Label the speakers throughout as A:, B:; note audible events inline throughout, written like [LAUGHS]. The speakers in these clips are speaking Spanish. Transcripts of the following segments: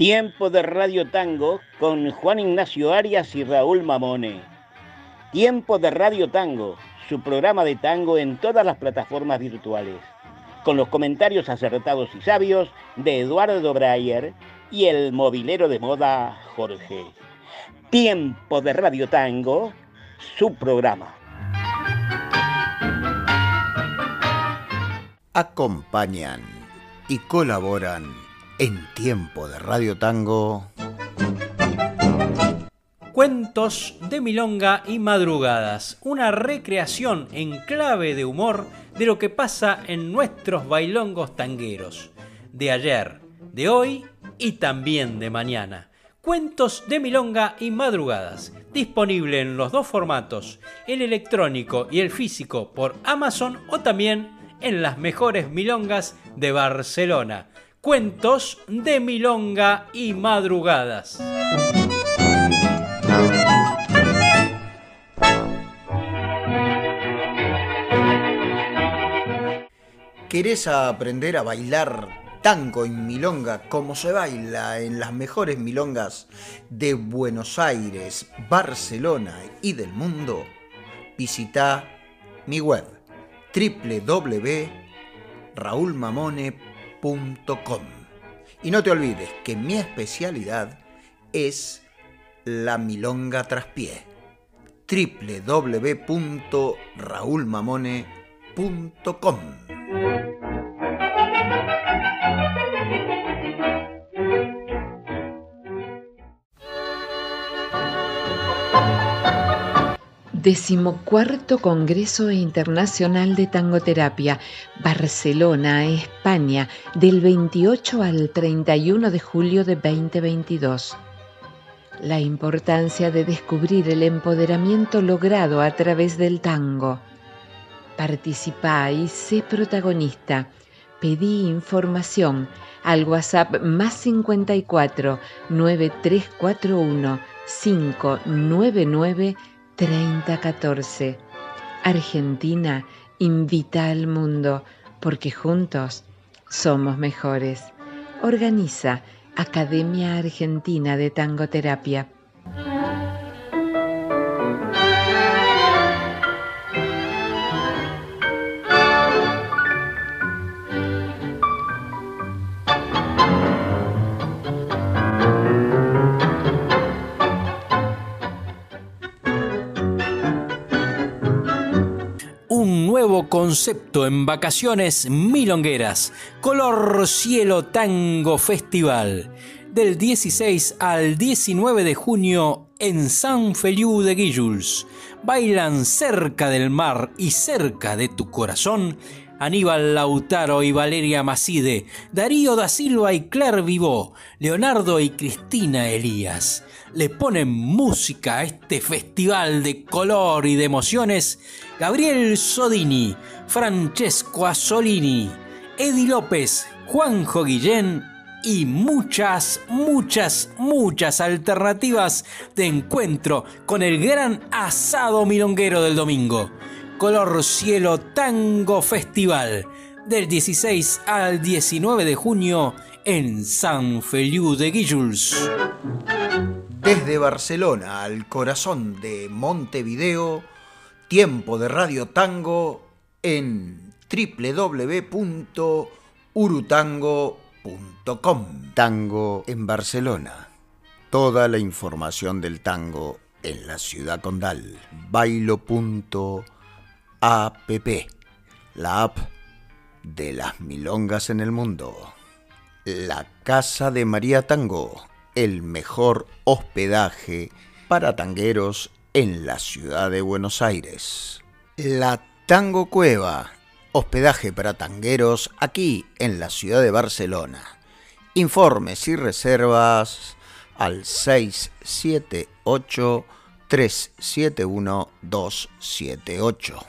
A: Tiempo de Radio Tango con Juan Ignacio Arias y Raúl Mamone. Tiempo de Radio Tango, su programa de tango en todas las plataformas virtuales, con los comentarios acertados y sabios de Eduardo Breyer y el movilero de moda Jorge. Tiempo de Radio Tango, su programa.
B: Acompañan y colaboran en tiempo de Radio Tango.
C: Cuentos de Milonga y Madrugadas, una recreación en clave de humor de lo que pasa en nuestros bailongos tangueros, de ayer, de hoy y también de mañana. Cuentos de Milonga y Madrugadas, disponible en los dos formatos, el electrónico y el físico por Amazon o también en las mejores milongas de Barcelona Cuentos de Milonga y Madrugadas.
B: ¿Querés aprender a bailar tango y milonga como se baila en las mejores milongas de Buenos Aires, Barcelona y del mundo? Visita mi web www.raulmamone.com y no te olvides que mi especialidad es la milonga traspié. www.raulmamone.com
D: Decimocuarto Congreso Internacional de Tangoterapia, Barcelona, España, del 28 al 31 de julio de 2022. La importancia de descubrir el empoderamiento logrado a través del tango. Participa y sé protagonista. Pedí información al WhatsApp más 54 9341 599 3014. Argentina invita al mundo porque juntos somos mejores. Organiza Academia Argentina de Tangoterapia.
C: Concepto en vacaciones milongueras. Color Cielo Tango Festival. Del 16 al 19 de junio en San Feliu de Guilluls. Bailan cerca del mar y cerca de tu corazón Aníbal Lautaro y Valeria Macide, Darío da Silva y Claire Vivó, Leonardo y Cristina Elías. Le ponen música a este festival de color y de emociones Gabriel Sodini, Francesco Asolini, Edi López, Juanjo Guillén y muchas, muchas, muchas alternativas de encuentro con el gran asado milonguero del domingo. Color Cielo Tango Festival del 16 al 19 de junio en San Feliu de Guilluls.
B: Desde Barcelona al corazón de Montevideo, tiempo de Radio Tango en www.urutango.com. Tango en Barcelona. Toda la información del tango en la ciudad condal. Bailo.com APP, la app de las milongas en el mundo. La Casa de María Tango, el mejor hospedaje para tangueros en la ciudad de Buenos Aires. La Tango Cueva, hospedaje para tangueros aquí en la ciudad de Barcelona. Informes y reservas al 678 371 278.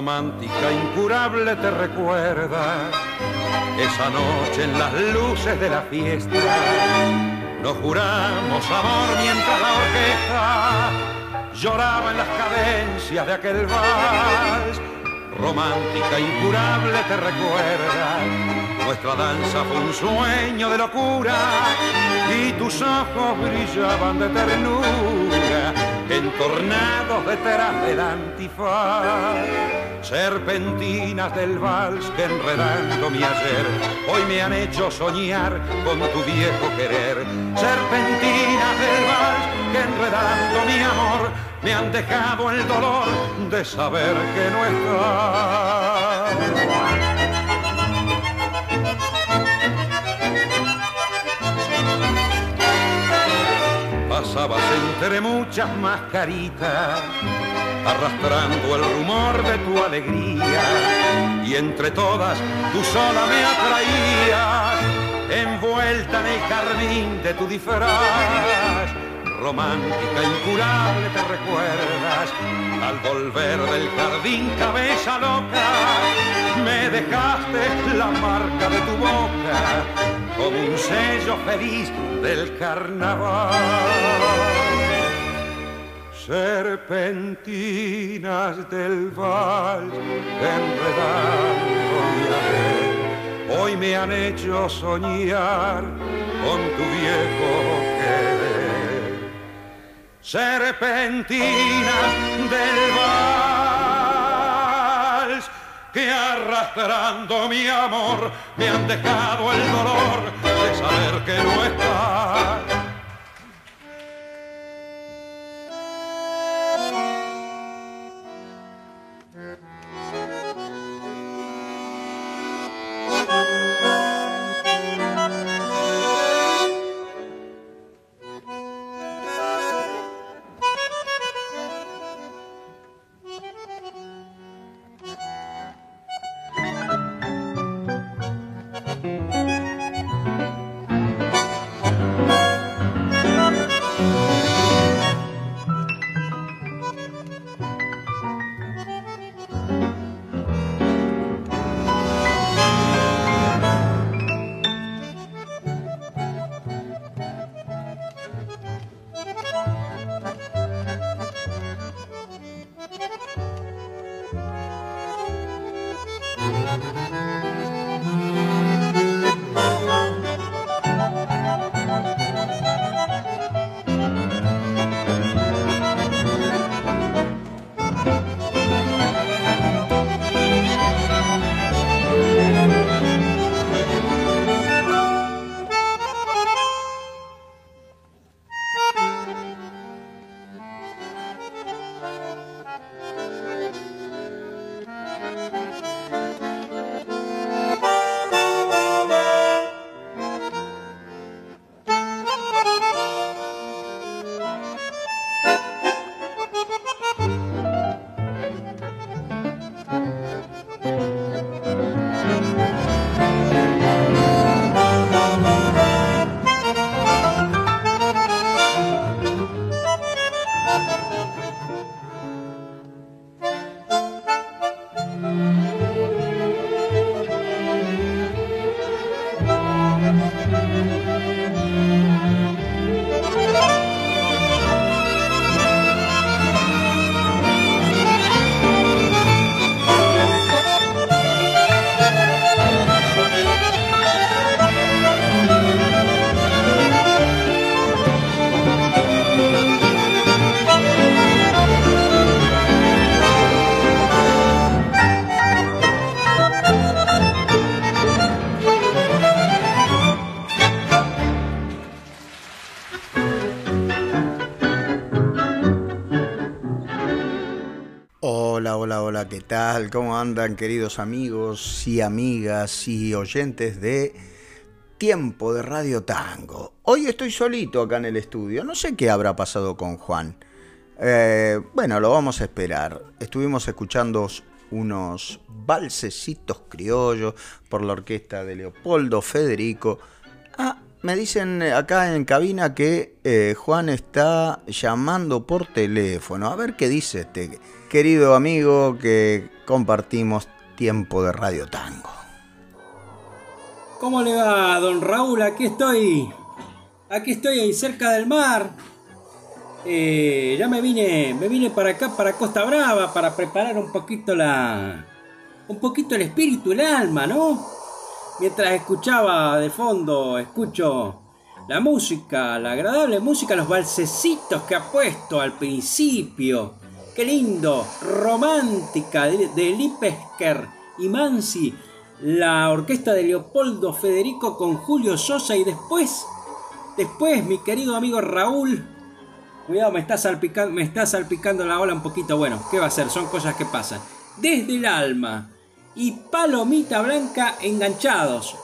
E: Romántica incurable te recuerda esa noche en las luces de la fiesta. Nos juramos amor mientras la orquesta lloraba en las cadencias de aquel vals. Romántica, incurable, te recuerda. Nuestra danza fue un sueño de locura y tus ojos brillaban de ternura entornados detrás del antifaz. Serpentinas del vals que enredando mi ayer, hoy me han hecho soñar con tu viejo querer. Serpentinas del vals que enredando mi amor, me han dejado el dolor de saber que no estás. Pasabas entre muchas mascaritas, arrastrando el rumor de tu alegría, y entre todas tú sola me atraías, envuelta en el jardín de tu disfraz. Romántica, incurable te recuerdas, al volver del jardín cabeza loca, me dejaste la marca de tu boca como un sello feliz del carnaval. Serpentinas del vals enredando mi haber, hoy me han hecho soñar con tu viejo querer. Serpentinas del vals que arrastrando mi amor me han dejado el dolor de saber que no estás.
B: Tal? ¿Cómo andan queridos amigos y amigas y oyentes de Tiempo de Radio Tango? Hoy estoy solito acá en el estudio, no sé qué habrá pasado con Juan. Eh, bueno, lo vamos a esperar. Estuvimos escuchando unos balsecitos criollos por la orquesta de Leopoldo Federico. Ah, me dicen acá en cabina que eh, Juan está llamando por teléfono. A ver qué dice este querido amigo que compartimos tiempo de Radio Tango.
C: ¿Cómo le va, don Raúl? Aquí estoy. Aquí estoy ahí cerca del mar. Eh, ya me vine, me vine para acá, para Costa Brava, para preparar un poquito la, un poquito el espíritu, el alma, ¿no? Mientras escuchaba de fondo, escucho la música, la agradable música, los balsecitos que ha puesto al principio. Qué lindo, romántica de, de Lipesker y Mansi, la orquesta de Leopoldo Federico con Julio Sosa y después, después mi querido amigo Raúl. Cuidado, me está salpicando, me está salpicando la ola un poquito. Bueno, ¿qué va a ser? Son cosas que pasan. Desde el alma y Palomita Blanca enganchados.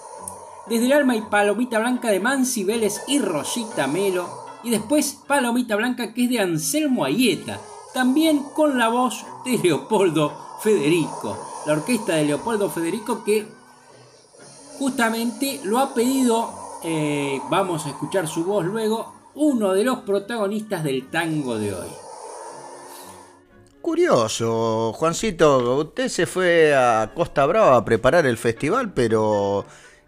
C: Desde el alma y Palomita Blanca de Mansi Vélez y Rosita Melo. Y después Palomita Blanca que es de Anselmo Ayeta. También con la voz de Leopoldo Federico. La orquesta de Leopoldo Federico que justamente lo ha pedido, eh, vamos a escuchar su voz luego, uno de los protagonistas del tango de hoy.
B: Curioso, Juancito, usted se fue a Costa Brava a preparar el festival, pero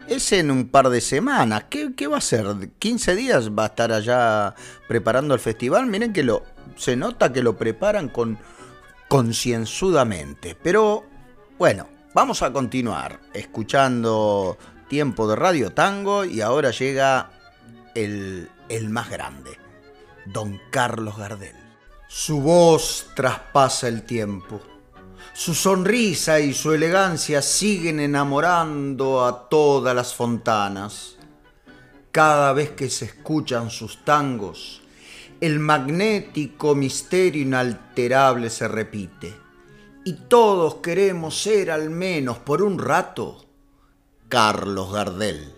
B: es en un par de semanas. ¿Qué, va a ser? ¿15 días va a estar allá preparando el festival? Miren que lo se nota que lo preparan con concienzudamente. Pero bueno, vamos a continuar escuchando tiempo de Radio Tango y ahora llega el, el más grande, Don Carlos Gardel. Su voz traspasa el tiempo. Su sonrisa y su elegancia siguen enamorando a todas las fontanas. Cada vez que se escuchan sus tangos, el magnético misterio inalterable se repite. Y todos queremos ser al menos por un rato Carlos Gardel.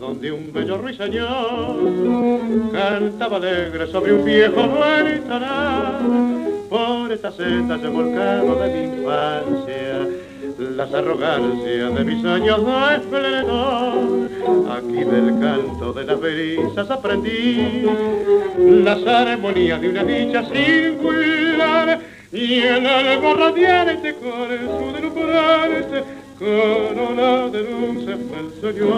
F: Donde un bello ruiseñor cantaba alegre sobre un viejo ventanal, por esta senda se volcado de mi infancia las arrogancias de mis años de esplendor. Aquí del canto de las brisas aprendí las armonías de una dicha singular y el alma radiante con su deslumbrarse corona de dulce fue el sueño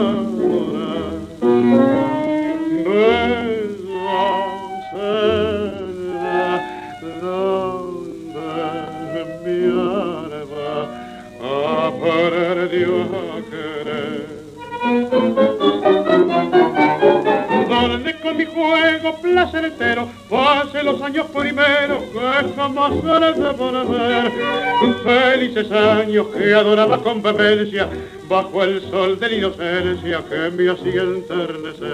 F: Años que adoraba con vehemencia bajo el sol de la inocencia que me hacía enternecer.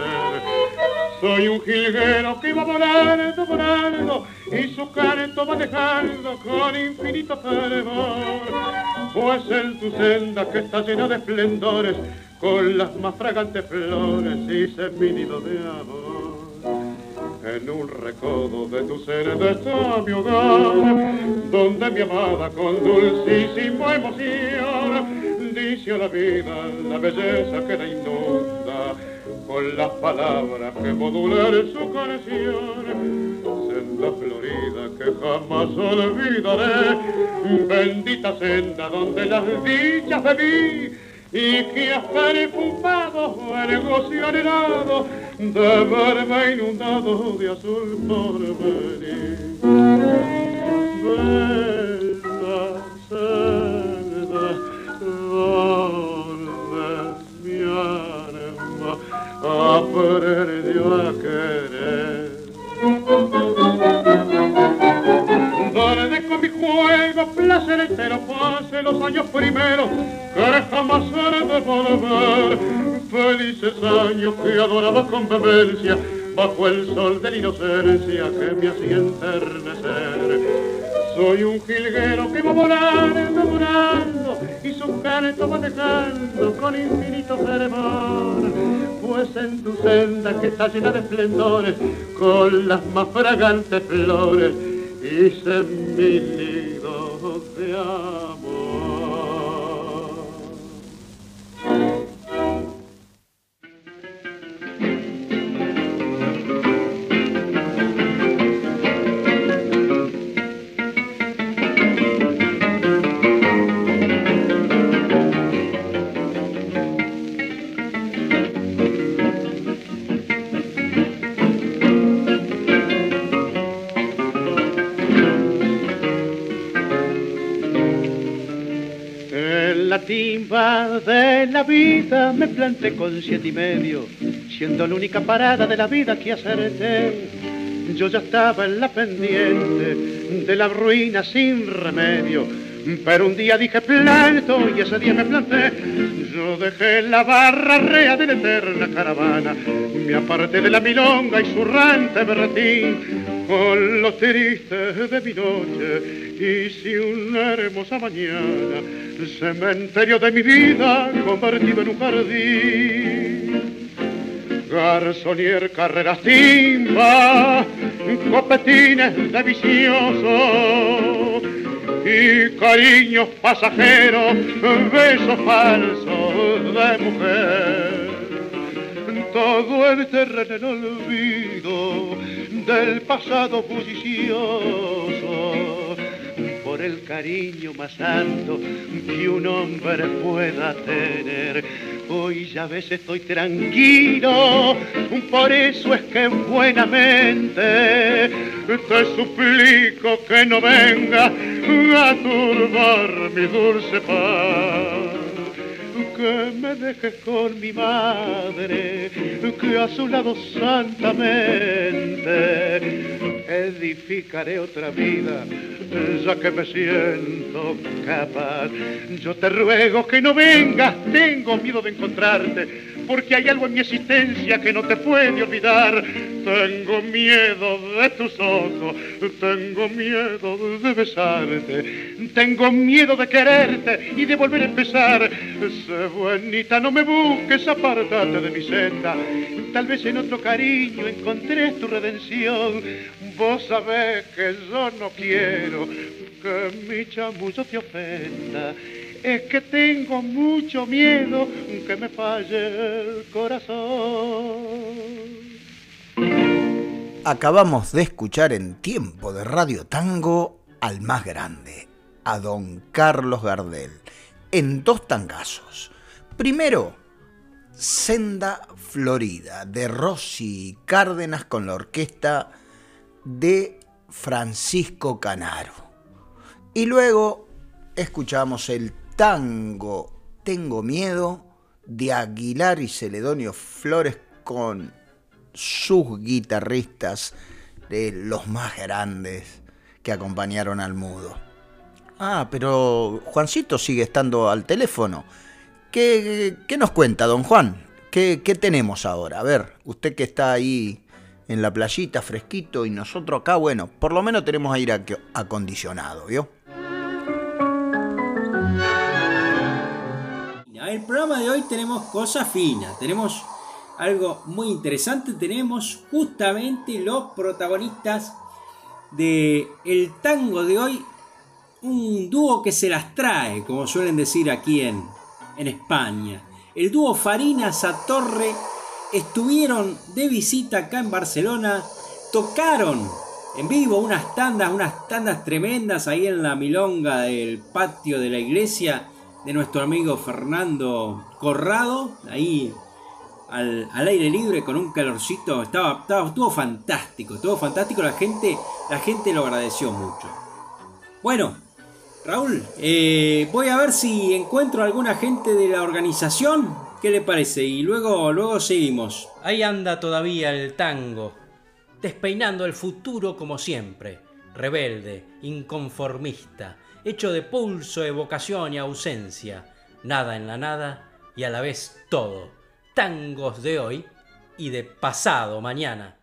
F: Soy un jilguero que va volando, volando, y su canto va dejando con infinito fervor. Pues en tu senda que está llena de esplendores, con las más fragantes flores y seminido de amor. En un recodo de tu ser está mi hogar, donde mi amada con dulcísima emoción dice a la vida la belleza que la inunda con las palabras que modular su canción. Senda florida que jamás olvidaré, bendita senda donde las dichas vi y que hasta el fumado el gozo anhelado de verme inundado de azul por venir. Bella senda donde mi alma aprendió a querer. Juego placer entero pase los años primeros que jamás haré de volver. Felices años que adoraba con vehemencia bajo el sol de la inocencia que me hacía enternecer Soy un jilguero que va volando, volando y su canto va dejando con infinito fervor. Pues en tu senda que está llena de esplendores, con las más fragantes flores, hice mi nido amor. timba de la vida me planté con siete y medio, siendo la única parada de la vida que acerté. Yo ya estaba en la pendiente de la ruina sin remedio, pero un día dije planto y ese día me planté. Yo dejé la barra rea de la eterna caravana, me aparté de la milonga y su rante berretín con los tristes de mi noche y si una hermosa mañana cementerio de mi vida convertido en un jardín. Garzonier, carreras timba, copetines de vicioso y cariños pasajeros, besos falsos de mujer. Todo el terreno en olvido del pasado bullicioso el cariño más alto que un hombre pueda tener. Hoy ya ves estoy tranquilo, por eso es que buenamente te suplico que no venga a turbar mi dulce paz que me dejes con mi madre, que a su lado santamente edificaré otra vida ya que me siento capaz. Yo te ruego que no vengas, tengo miedo de encontrarte, porque hay algo en mi existencia que no te puede olvidar. Tengo miedo de tus ojos, tengo miedo de besarte, tengo miedo de quererte y de volver a empezar. Sé buenita, no me busques, apartate de mi senda. Tal vez en otro cariño encontré tu redención. Vos sabés que yo no quiero que mi chamullo te ofenda. Es que tengo mucho miedo que me falle el corazón.
B: Acabamos de escuchar en tiempo de Radio Tango al más grande, a don Carlos Gardel, en dos tangazos. Primero, Senda Florida, de Rossi Cárdenas con la orquesta de Francisco Canaro. Y luego escuchamos el tango Tengo Miedo de Aguilar y Celedonio Flores con sus guitarristas de los más grandes que acompañaron al mudo. Ah, pero Juancito sigue estando al teléfono. ¿Qué, nos cuenta, don Juan? ¿Qué, ¿Qué tenemos ahora? A ver, usted que está ahí en la playita fresquito y nosotros acá, bueno, por lo menos tenemos aire acondicionado, ¿vio?
G: En el programa de hoy tenemos cosas finas, tenemos algo muy interesante, tenemos justamente los protagonistas de el tango de hoy, un dúo que se las trae, como suelen decir aquí en, en España. El dúo Farina Satorre estuvieron de visita acá en Barcelona, tocaron en vivo unas tandas, unas tandas tremendas ahí en la milonga del patio de la iglesia de nuestro amigo Fernando Corrado, ahí al, aire libre con un calorcito, estaba, estaba, estuvo fantástico, estuvo fantástico, la gente, la gente lo agradeció mucho. Bueno, Raúl, eh, voy a ver si encuentro alguna gente de la organización ¿Qué le parece? Y luego, luego seguimos.
C: Ahí anda todavía el tango, despeinando el futuro como siempre, rebelde, inconformista, hecho de pulso, evocación y ausencia, nada en la nada y a la vez todo. Tangos de hoy y de pasado mañana.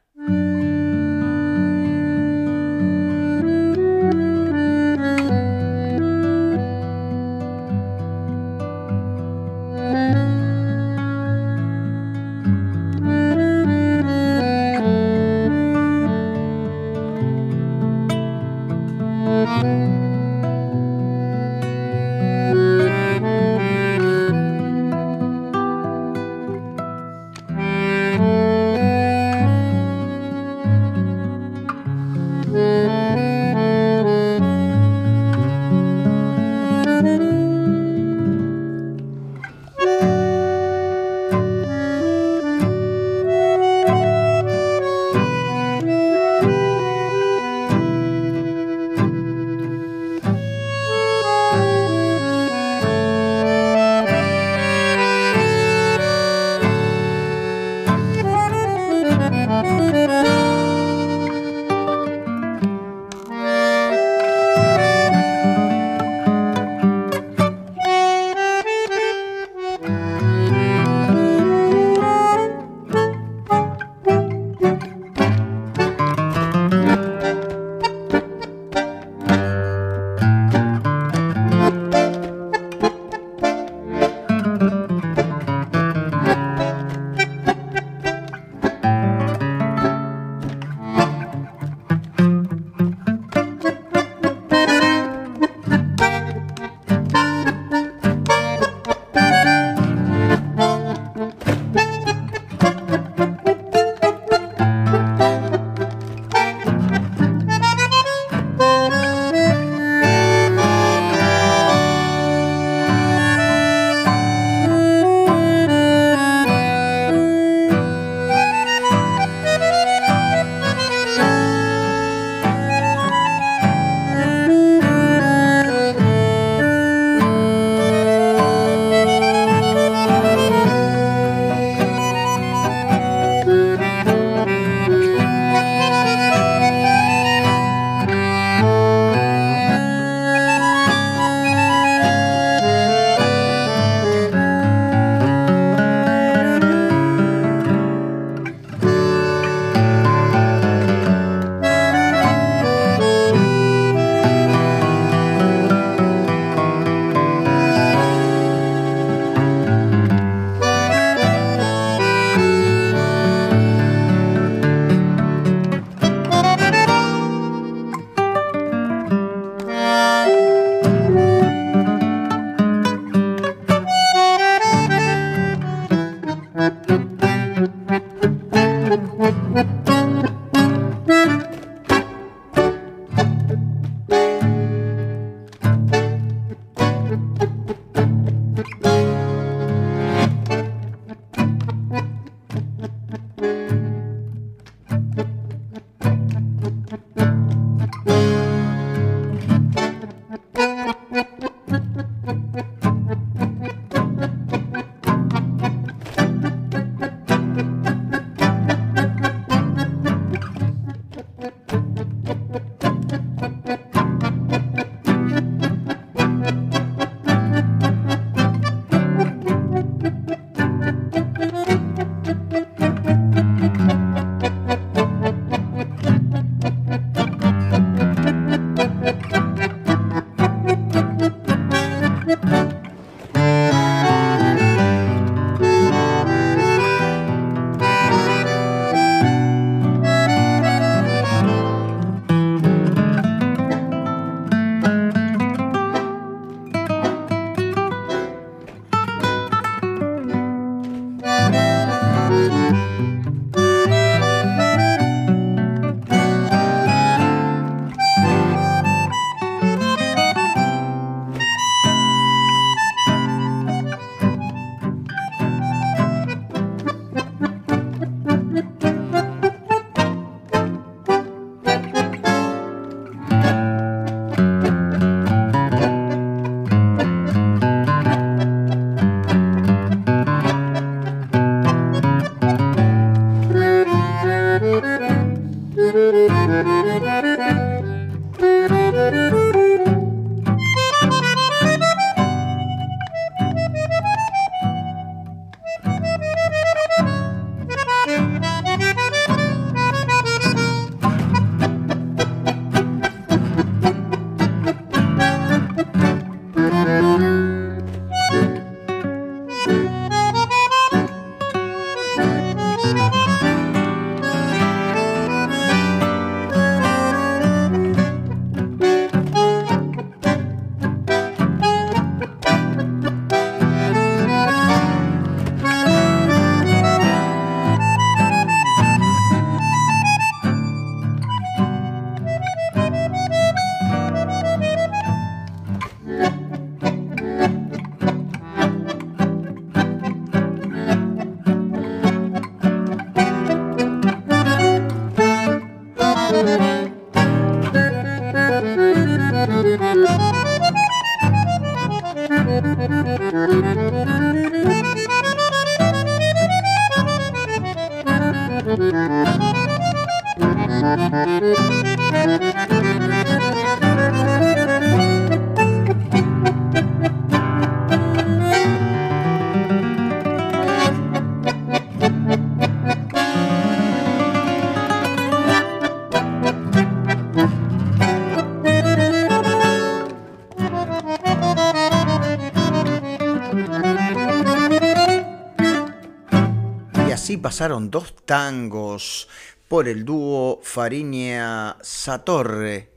B: Pasaron dos tangos por el dúo Fariña Satorre,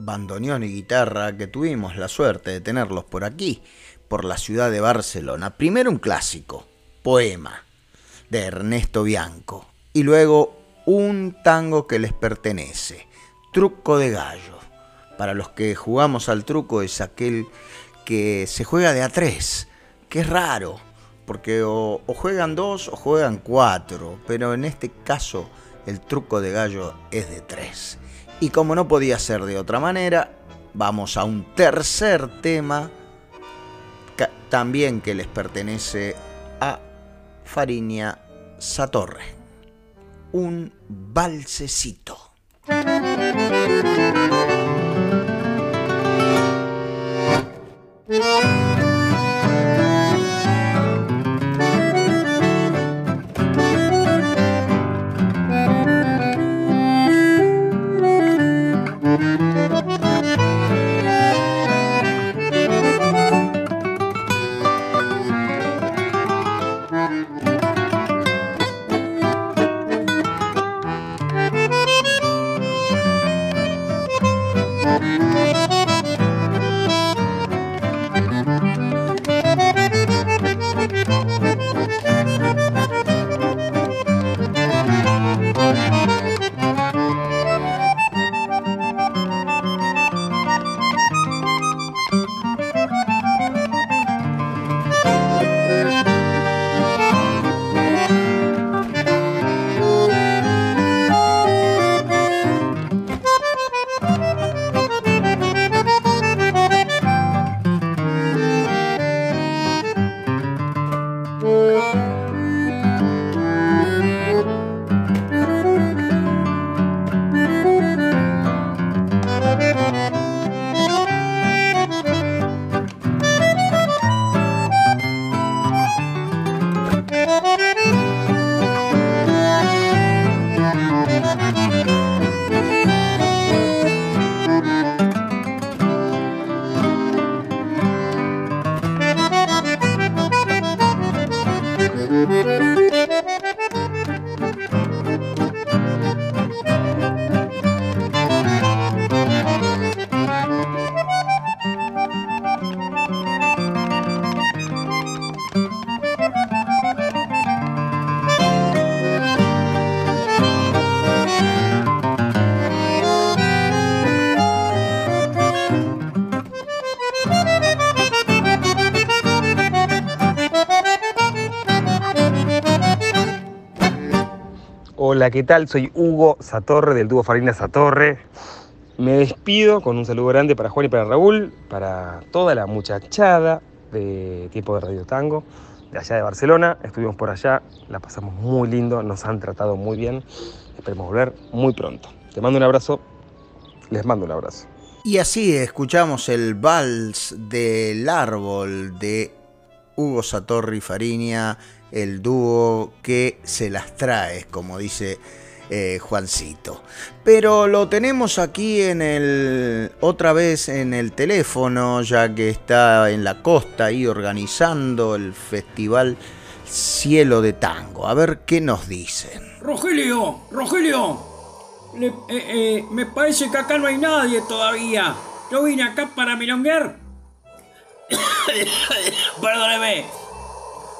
B: bandoneón y guitarra, que tuvimos la suerte de tenerlos por aquí, por la ciudad de Barcelona. Primero un clásico, Poema, de Ernesto Bianco, y luego un tango que les pertenece, Truco de Gallo. Para los que jugamos al truco es aquel que se juega de a tres, que es raro, porque o, juegan dos o juegan cuatro, pero en este caso el truco de gallo es de tres. Y como no podía ser de otra manera, vamos a un tercer tema también que les pertenece a Fariña Satorre. Un balsecito.
H: Hola, ¿qué tal? Soy Hugo Satorre del dúo Farina Satorre. Me despido con un saludo grande para Juan y para Raúl, para toda la muchachada de Tiempo de Radio Tango, de allá de Barcelona. Estuvimos por allá, la pasamos muy lindo, nos han tratado muy bien. Esperemos volver muy pronto. Te mando un abrazo, les mando un abrazo.
B: Y así escuchamos el vals del árbol de Hugo Satorri Fariña, el dúo que se las trae, como dice eh, Juancito. Pero lo tenemos aquí en el otra vez en el teléfono, ya que está en la costa ahí organizando el festival Cielo de Tango. A ver qué nos dicen.
I: Rogelio, Rogelio, eh, eh, me parece que acá no hay nadie todavía. Yo vine acá para milonguear. [COUGHS] Perdóneme.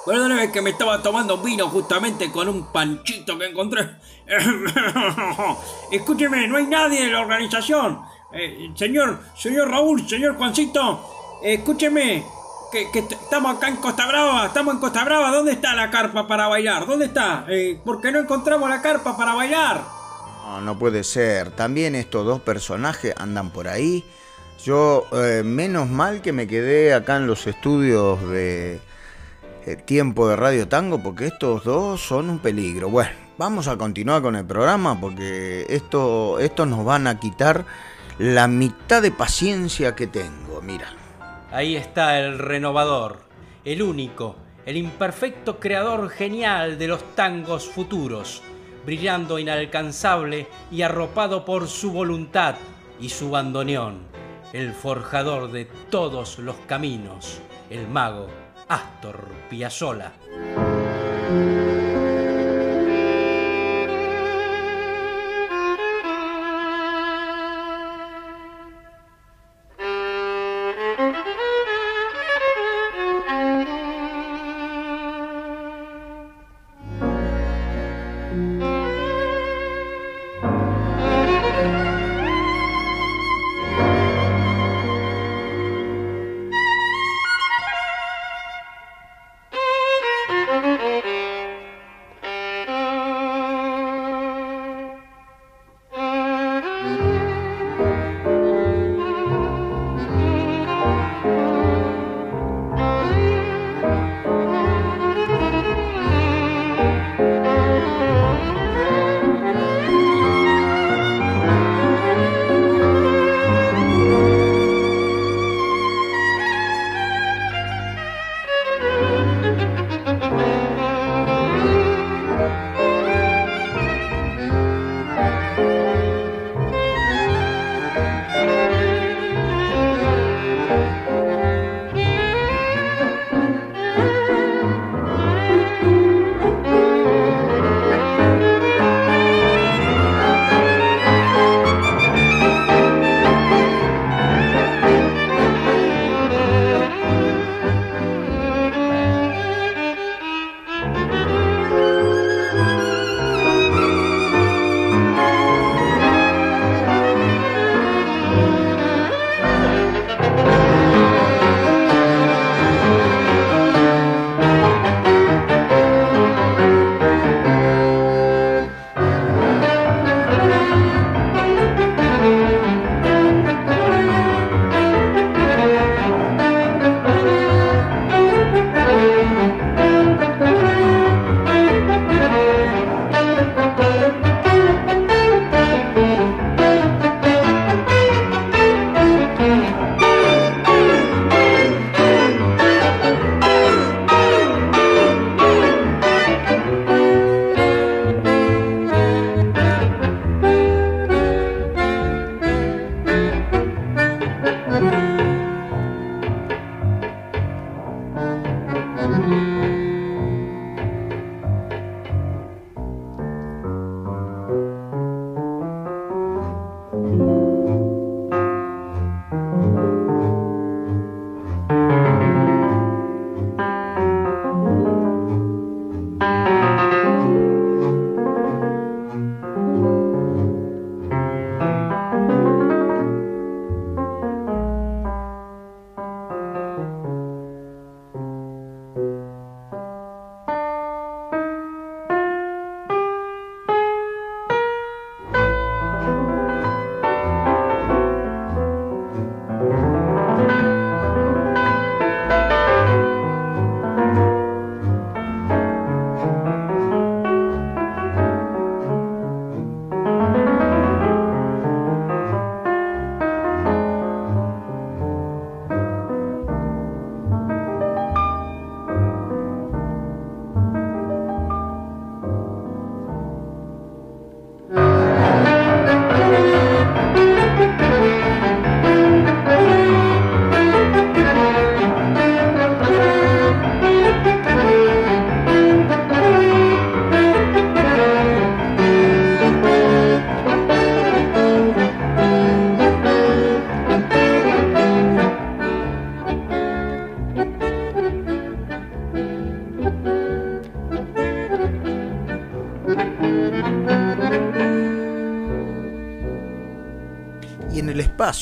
I: Perdóneme que me estaba tomando vino justamente con un panchito que encontré. [LAUGHS] Escúcheme, no hay nadie en la organización. Eh, señor, señor Raúl, señor Juancito, escúcheme, que, estamos acá en Costa Brava, estamos en Costa Brava. ¿Dónde está la carpa para bailar? ¿Dónde está? ¿Por qué no encontramos la carpa para bailar?
B: No, no puede ser. También estos dos personajes andan por ahí. Yo, eh, menos mal que me quedé acá en los estudios de eh, Tiempo de Radio Tango, porque estos dos son un peligro. Bueno, vamos a continuar con el programa porque esto, esto nos van a quitar la mitad de paciencia que tengo. Mira.
C: Ahí está el renovador, el único, el imperfecto creador genial de los tangos futuros brillando inalcanzable y arropado por su voluntad y su bandoneón, el forjador de todos los caminos, el mago Astor Piazzolla.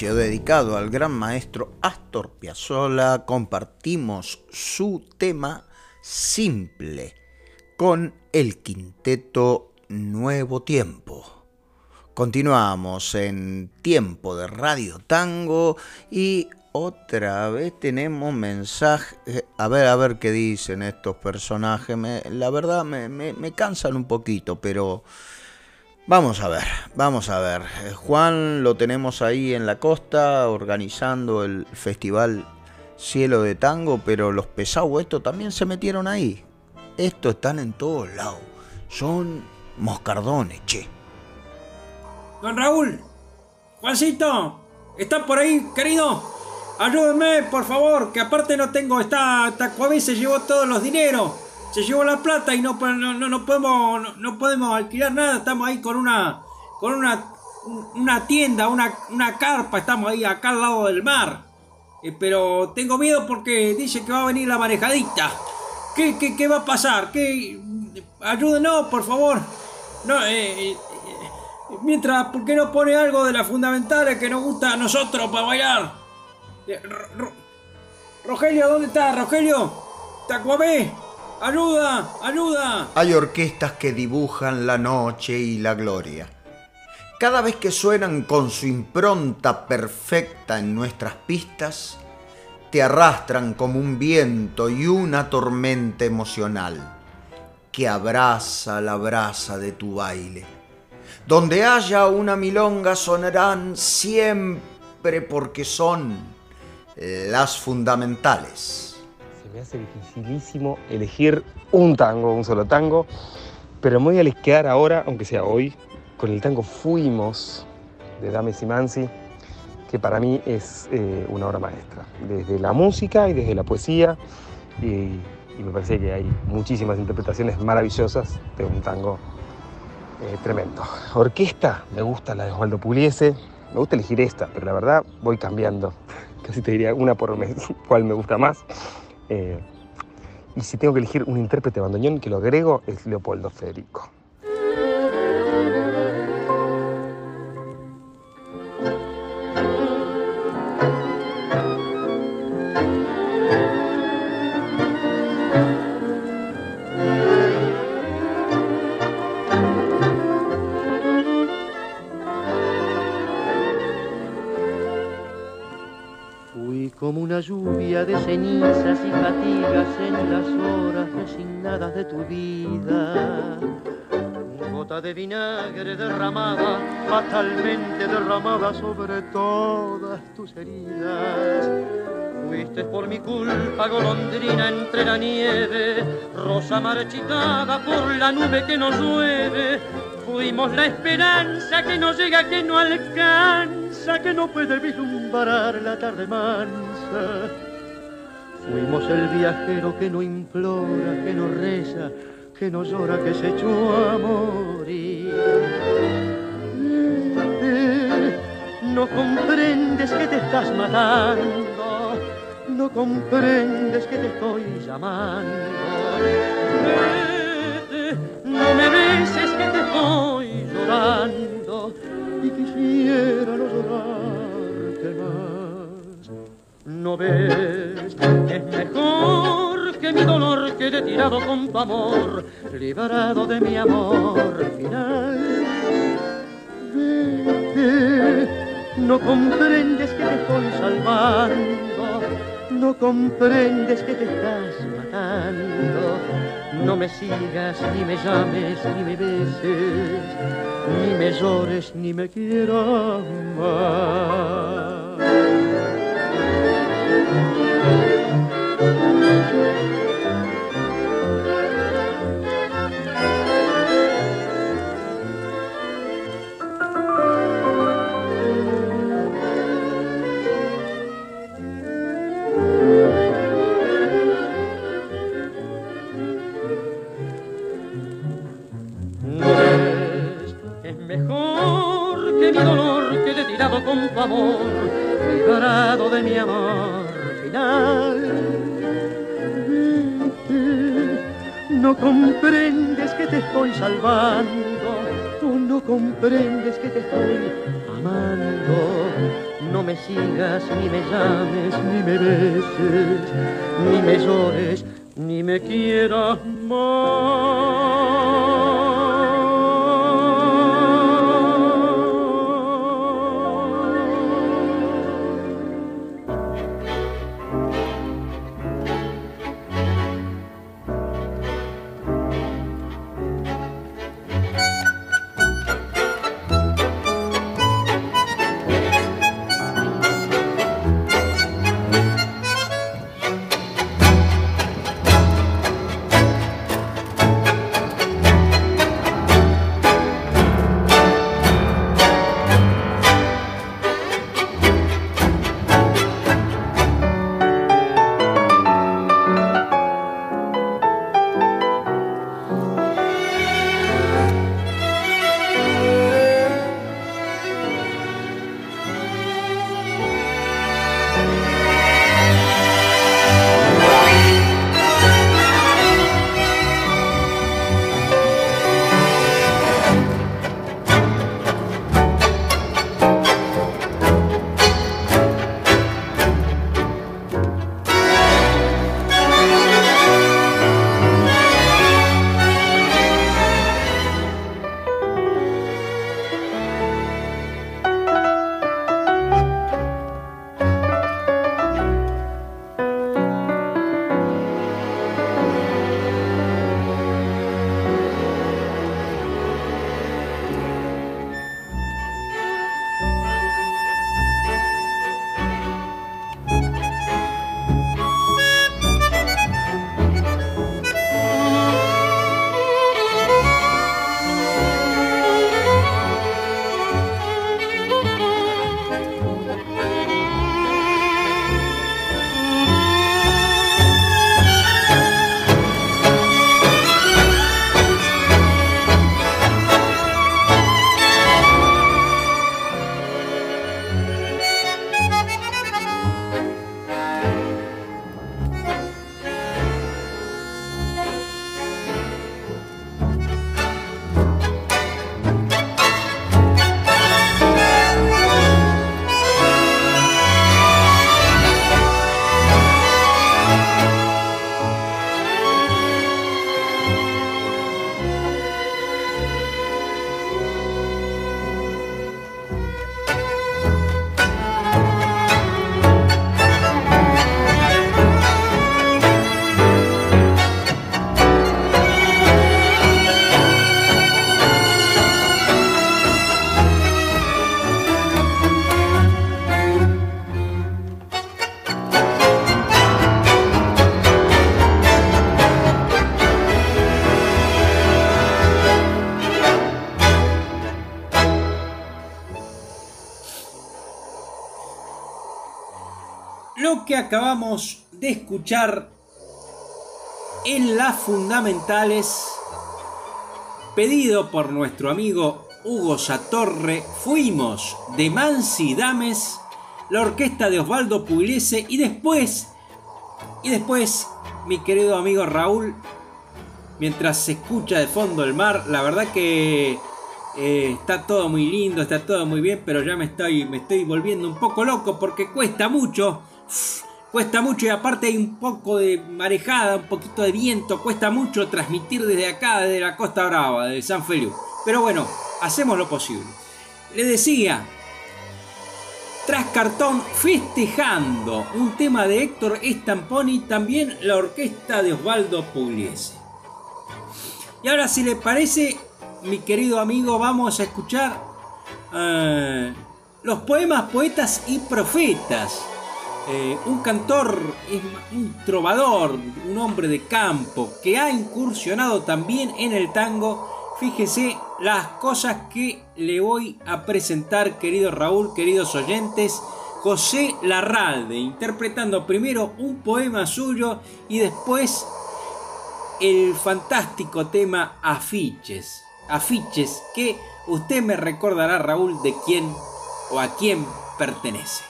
B: Dedicado al gran maestro Astor Piazzolla compartimos su tema simple con el quinteto Nuevo Tiempo. Continuamos en tiempo de Radio Tango y otra vez tenemos mensaje. A ver, a ver qué dicen estos personajes. la verdad me, me cansan un poquito, pero Vamos a ver, vamos a ver. Eh, Juan lo tenemos ahí en la costa organizando el festival Cielo de Tango, pero los pesados estos también se metieron ahí. Estos están en todos lados. Son moscardones, che.
I: Don Raúl, Juancito, ¿estás por ahí, querido? Ayúdenme, por favor, que aparte no tengo, esta, esta se llevó todos los dineros se llevó la plata y no, no, no, podemos no, podemos alquilar nada, estamos ahí con una con una, una tienda, una, una carpa, estamos ahí acá al lado del mar. Eh, pero tengo miedo porque dice que va a venir la marejadita. ¿Qué, qué, qué va a pasar? ¿Qué? Ayúdenos, por favor. No, eh, eh, mientras, ¿por qué no pone algo de las fundamentales que nos gusta a nosotros para bailar? Rogelio, ¿dónde está? Rogelio, ¿Tacuamé? ¡Ayuda! ¡Ayuda!
B: Hay orquestas que dibujan la noche y la gloria. Cada vez que suenan con su impronta perfecta en nuestras pistas, te arrastran como un viento y una tormenta emocional que abraza la brasa de tu baile. Donde haya una milonga sonarán siempre porque son las fundamentales
H: me hace dificilísimo elegir un tango, un solo tango, pero me voy a quedar ahora, aunque sea hoy, con el tango Fuimos de Dame Simansi, que para mí es eh, una obra maestra, desde la música y desde la poesía, y, me parece que hay muchísimas interpretaciones maravillosas de un tango eh, tremendo. Orquesta, me gusta la de Osvaldo Puliese, me gusta elegir esta, pero la verdad voy cambiando. [LAUGHS] Casi te diría una por mes, [LAUGHS] cuál me gusta más. Eh, y si tengo que elegir un intérprete bandoneón que lo agrego, es Leopoldo Federico.
J: Lluvia de cenizas y fatigas en las horas resignadas de tu vida. Gota de vinagre derramada, fatalmente derramada sobre todas tus heridas. Fuiste por mi culpa golondrina entre la nieve, rosa marchitada por la nube que nos llueve. Fuimos la esperanza que no llega, que no alcanza, que no puede vislumbrar la tarde mansa Fuimos el viajero que no implora, que no reza, que no llora, que se echó a morir. no comprendes que te estás matando, no comprendes que te estoy llamando. Es mejor que mi dolor quede tirado con tu amor, liberado de mi amor final? Vete, no comprendes que te estoy salvando, no comprendes que te estás matando. No me sigas, ni me llames, ni me beses, ni me llores, ni me quieras más. Es mejor que mi dolor quede tirado con tu amor, liberado de mi amor no comprendes que te estoy salvando, tú no comprendes que te estoy amando no me sigas, ni me llames, ni me beses, ni me llores, ni me quieras más.
C: Acabamos de escuchar en las fundamentales, pedido por nuestro amigo Hugo Satorre, fuimos de Mansi Dames, la orquesta de Osvaldo Pugliese y después, y después, mi querido amigo Raúl, mientras se escucha de fondo el mar, la verdad que eh, está todo muy lindo, está todo muy bien, pero ya me estoy, me estoy volviendo un poco loco porque cuesta mucho Cuesta mucho y aparte hay un poco de marejada, un poquito de viento. Cuesta mucho transmitir desde acá, desde la Costa Brava, de San Feliu. Pero bueno, hacemos lo posible. Le decía, tras cartón festejando un tema de Héctor Estamponi, también la orquesta de Osvaldo Pugliese. Y ahora si le parece, mi querido amigo, vamos a escuchar eh, los poemas, poetas y profetas eh, un cantor, un trovador, un hombre de campo que ha incursionado también en el tango. Fíjese las cosas que le voy a presentar, querido Raúl, queridos oyentes. José Larralde, interpretando primero un poema suyo y después el fantástico tema Afiches. Afiches que usted me recordará, Raúl, de quién o a quién pertenece.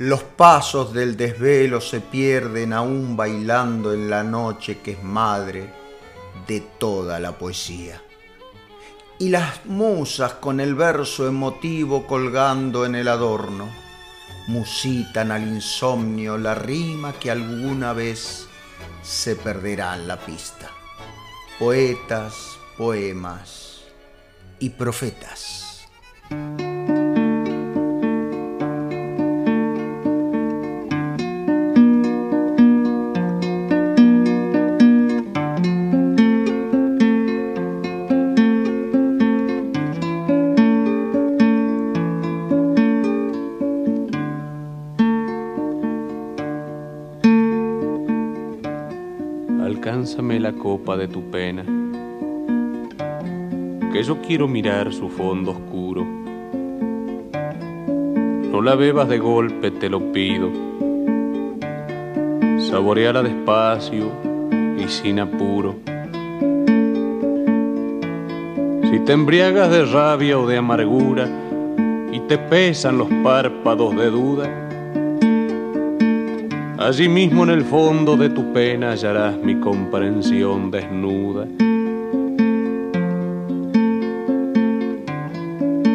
B: Los pasos del desvelo se pierden aún bailando en la noche que es madre de toda la poesía. Y las musas con el verso emotivo colgando en el adorno, musitan al insomnio la rima que alguna vez se perderá en la pista. Poetas, poemas y profetas.
K: Quiero mirar su fondo oscuro. No la bebas de golpe, te lo pido. Saboreala despacio y sin apuro. Si te embriagas de rabia o de amargura y te pesan los párpados de duda, Allí mismo en el fondo de tu pena hallarás mi comprensión desnuda.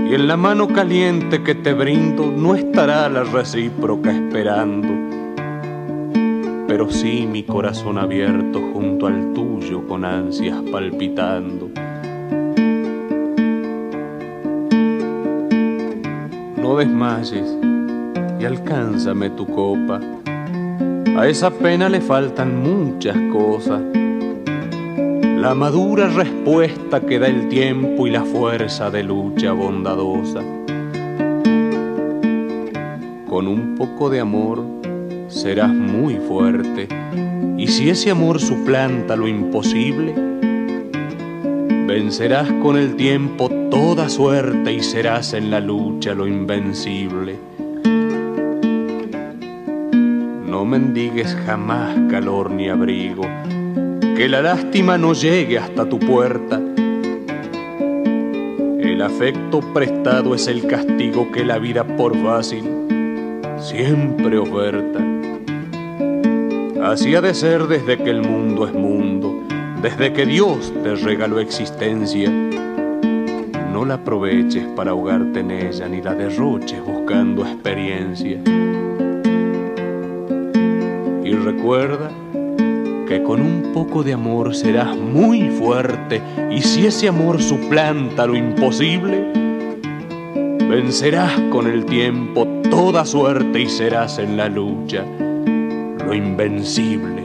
K: Y en la mano caliente que te brindo no estará la recíproca esperando, pero sí mi corazón abierto junto al tuyo con ansias palpitando. No desmayes y alcánzame tu copa a esa pena le faltan muchas cosas. La madura respuesta que da el tiempo y la fuerza de lucha bondadosa. Con un poco de amor serás muy fuerte y si ese amor suplanta lo imposible, vencerás con el tiempo toda suerte y serás en la lucha lo invencible. mendigues jamás calor ni abrigo, que la lástima no llegue hasta tu puerta. El afecto prestado es el castigo que la vida por fácil siempre oferta. Así ha de ser desde que el mundo es mundo, desde que Dios te regaló existencia. No la aproveches para ahogarte en ella, ni la derroches buscando experiencia recuerda con un poco de amor serás muy fuerte y si ese amor suplanta lo imposible, vencerás con el tiempo toda suerte y serás en la lucha lo invencible.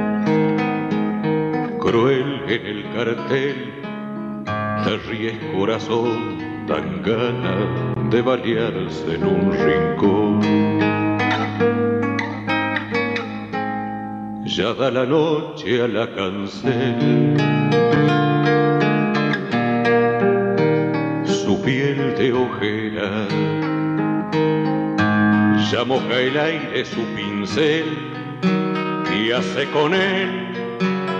L: en el cartel, te ríes corazón, tan gana de balearse en un rincón. Ya da la noche a la cancel, su piel de ojera, ya moja el aire su pincel y hace con él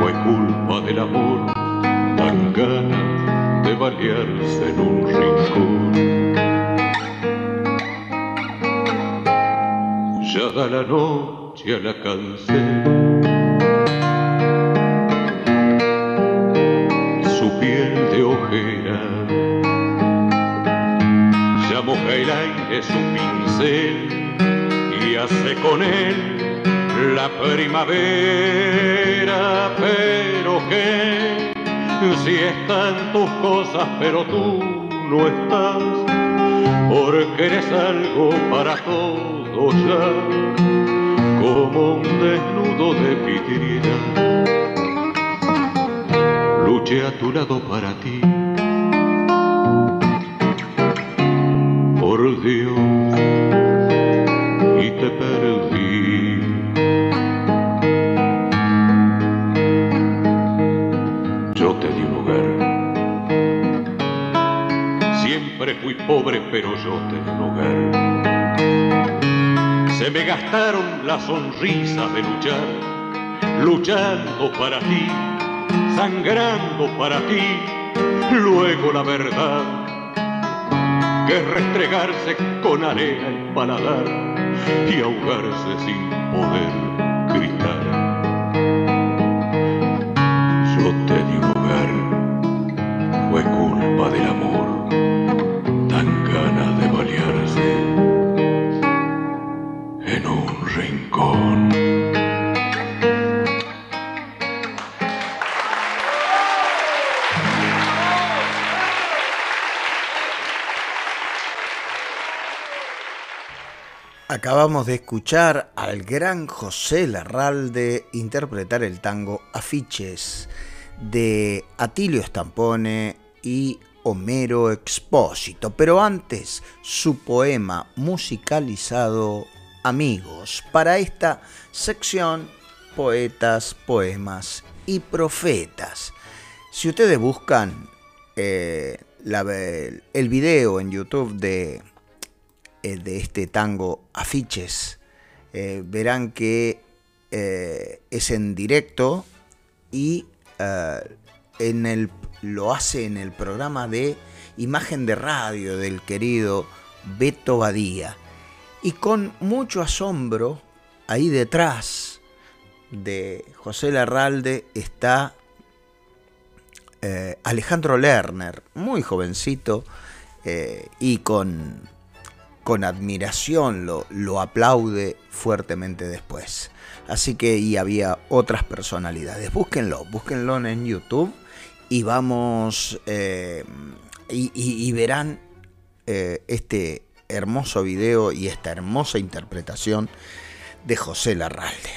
K: fue culpa del amor, tan gana de balearse en un rincón. Ya da la noche a la cansé. Su piel de ojera moja el aire su pincel y hace con él la primavera. Pero que si están tus cosas, pero tú no estás, porque eres algo para todos ya como un desnudo de vidriera. Luché a tu lado para ti. Por Dios, gastaron las sonrisas de luchar, luchando para ti, sangrando para ti. Luego la verdad, que es restregarse con arena el paladar y ahogarse sin poder gritar.
B: Acabamos de escuchar al gran José Larralde interpretar el tango Afiches de Atilio Stampone y Homero Expósito, pero antes su poema musicalizado Amigos, para esta sección Poetas, Poemas y Profetas. Si ustedes buscan eh, el video en YouTube de, eh, de este tango Afiches, eh, verán que eh, es en directo y en el, lo hace en el programa de imagen de radio del querido Beto Badía. Y con mucho asombro, ahí detrás de José Larralde está Alejandro Lerner, muy jovencito y con, con admiración lo, lo aplaude fuertemente después. Así que y había otras personalidades. Búsquenlo, búsquenlo en YouTube y vamos eh, y, verán eh, este hermoso video y esta hermosa interpretación de José Larralde.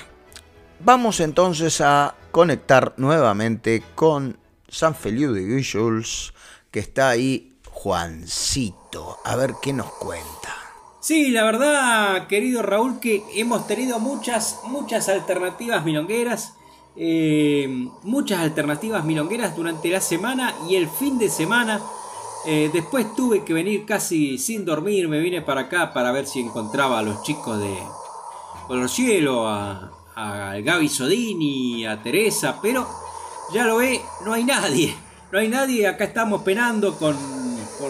B: Vamos entonces a conectar nuevamente con San Feliu de Guixols, que está ahí Juancito, a ver qué nos cuenta.
C: Sí, la verdad, querido Raúl, que hemos tenido muchas, muchas alternativas milongueras. eh, muchas alternativas milongueras durante la semana y el fin de semana. Eh, después tuve que venir casi sin dormir. Me vine para acá para ver si encontraba a los chicos de Color Cielo, a, a Gaby Sodini, a Teresa, pero ya lo ve, no hay nadie. No hay nadie, acá estamos penando con,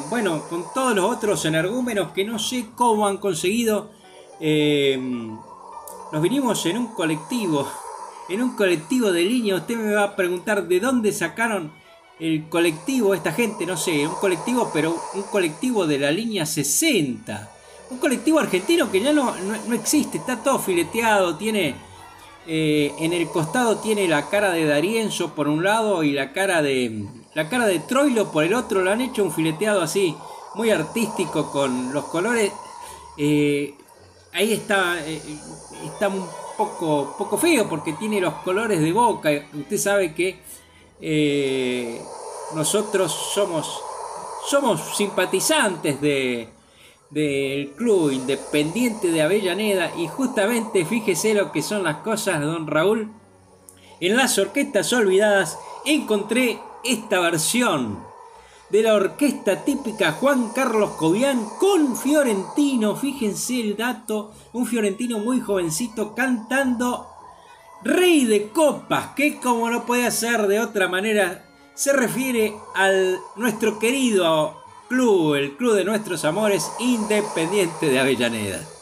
C: bueno, con todos los otros energúmenos que no sé cómo han conseguido. eh, nos vinimos en un colectivo, [LAUGHS] en un colectivo de línea. Usted me va a preguntar de dónde sacaron el colectivo, esta gente, no sé, un colectivo, pero un colectivo de la línea 60. Un colectivo argentino que ya no, no, no existe, está todo fileteado, tiene... eh, en el costado tiene la cara de Darienzo por un lado y la cara de la cara de Troilo por el otro. Lo han hecho un fileteado así, muy artístico con los colores. eh, ahí está, eh, está un poco, poco feo porque tiene los colores de boca. Usted sabe que eh, nosotros somos, somos simpatizantes de,
I: del Club Independiente de Avellaneda y justamente fíjese lo que son las cosas, don Raúl. En las orquestas olvidadas encontré esta versión de la orquesta típica Juan Carlos Cobian con Fiorentino, fíjense el dato, un Fiorentino muy jovencito cantando Rey de Copas, que como no puede ser de otra manera, se refiere al nuestro querido club, el club de nuestros amores independiente de Avellaneda.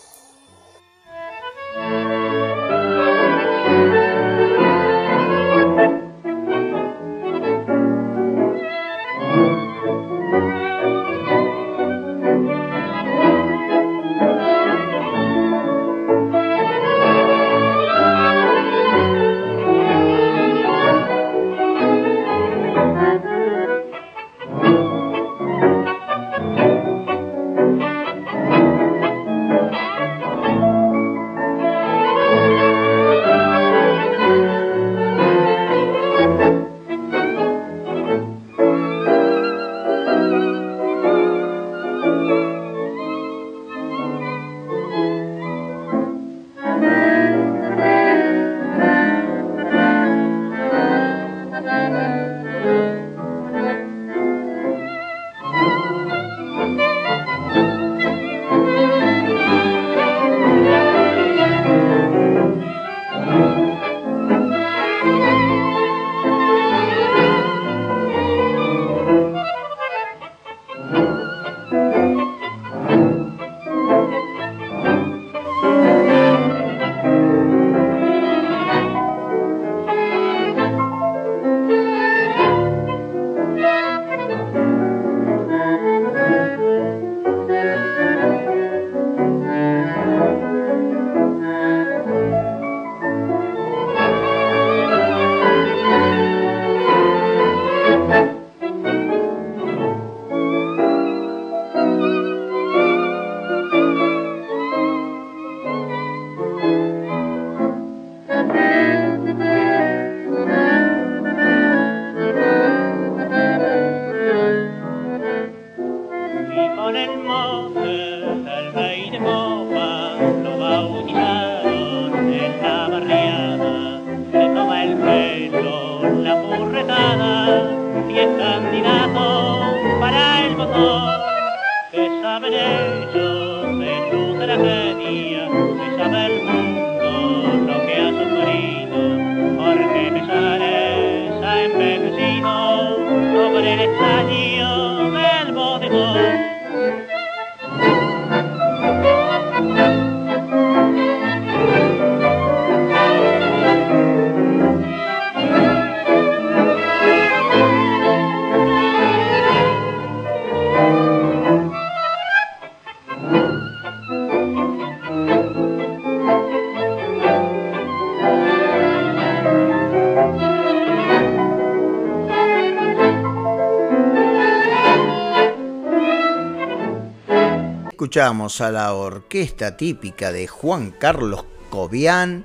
B: Escuchamos a la orquesta típica de Juan Carlos Cobian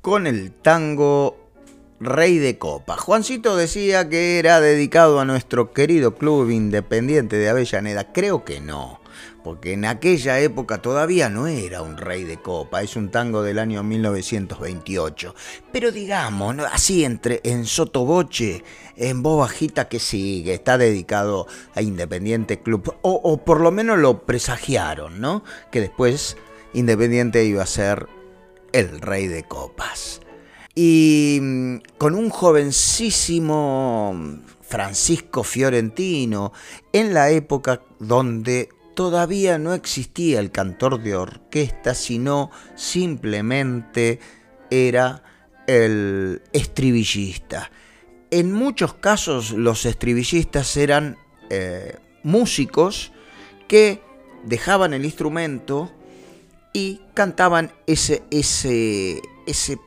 B: con el tango Rey de Copa. Juancito decía que era dedicado a nuestro querido club independiente de Avellaneda. Creo que no, porque en aquella época todavía no era un Rey de Copa, es un tango del año 1928. Pero digamos, así entre en sotoboche, en voz bajita que sigue, está dedicado a Independiente Club, o, o por lo menos lo presagiaron, ¿no? Que después Independiente iba a ser el Rey de Copas y mm, con un jovencísimo Francisco Fiorentino, en la época donde todavía no existía el cantor de orquesta, sino simplemente era el estribillista. En muchos casos los estribillistas eran eh, músicos que dejaban el instrumento y cantaban ese, ese, ese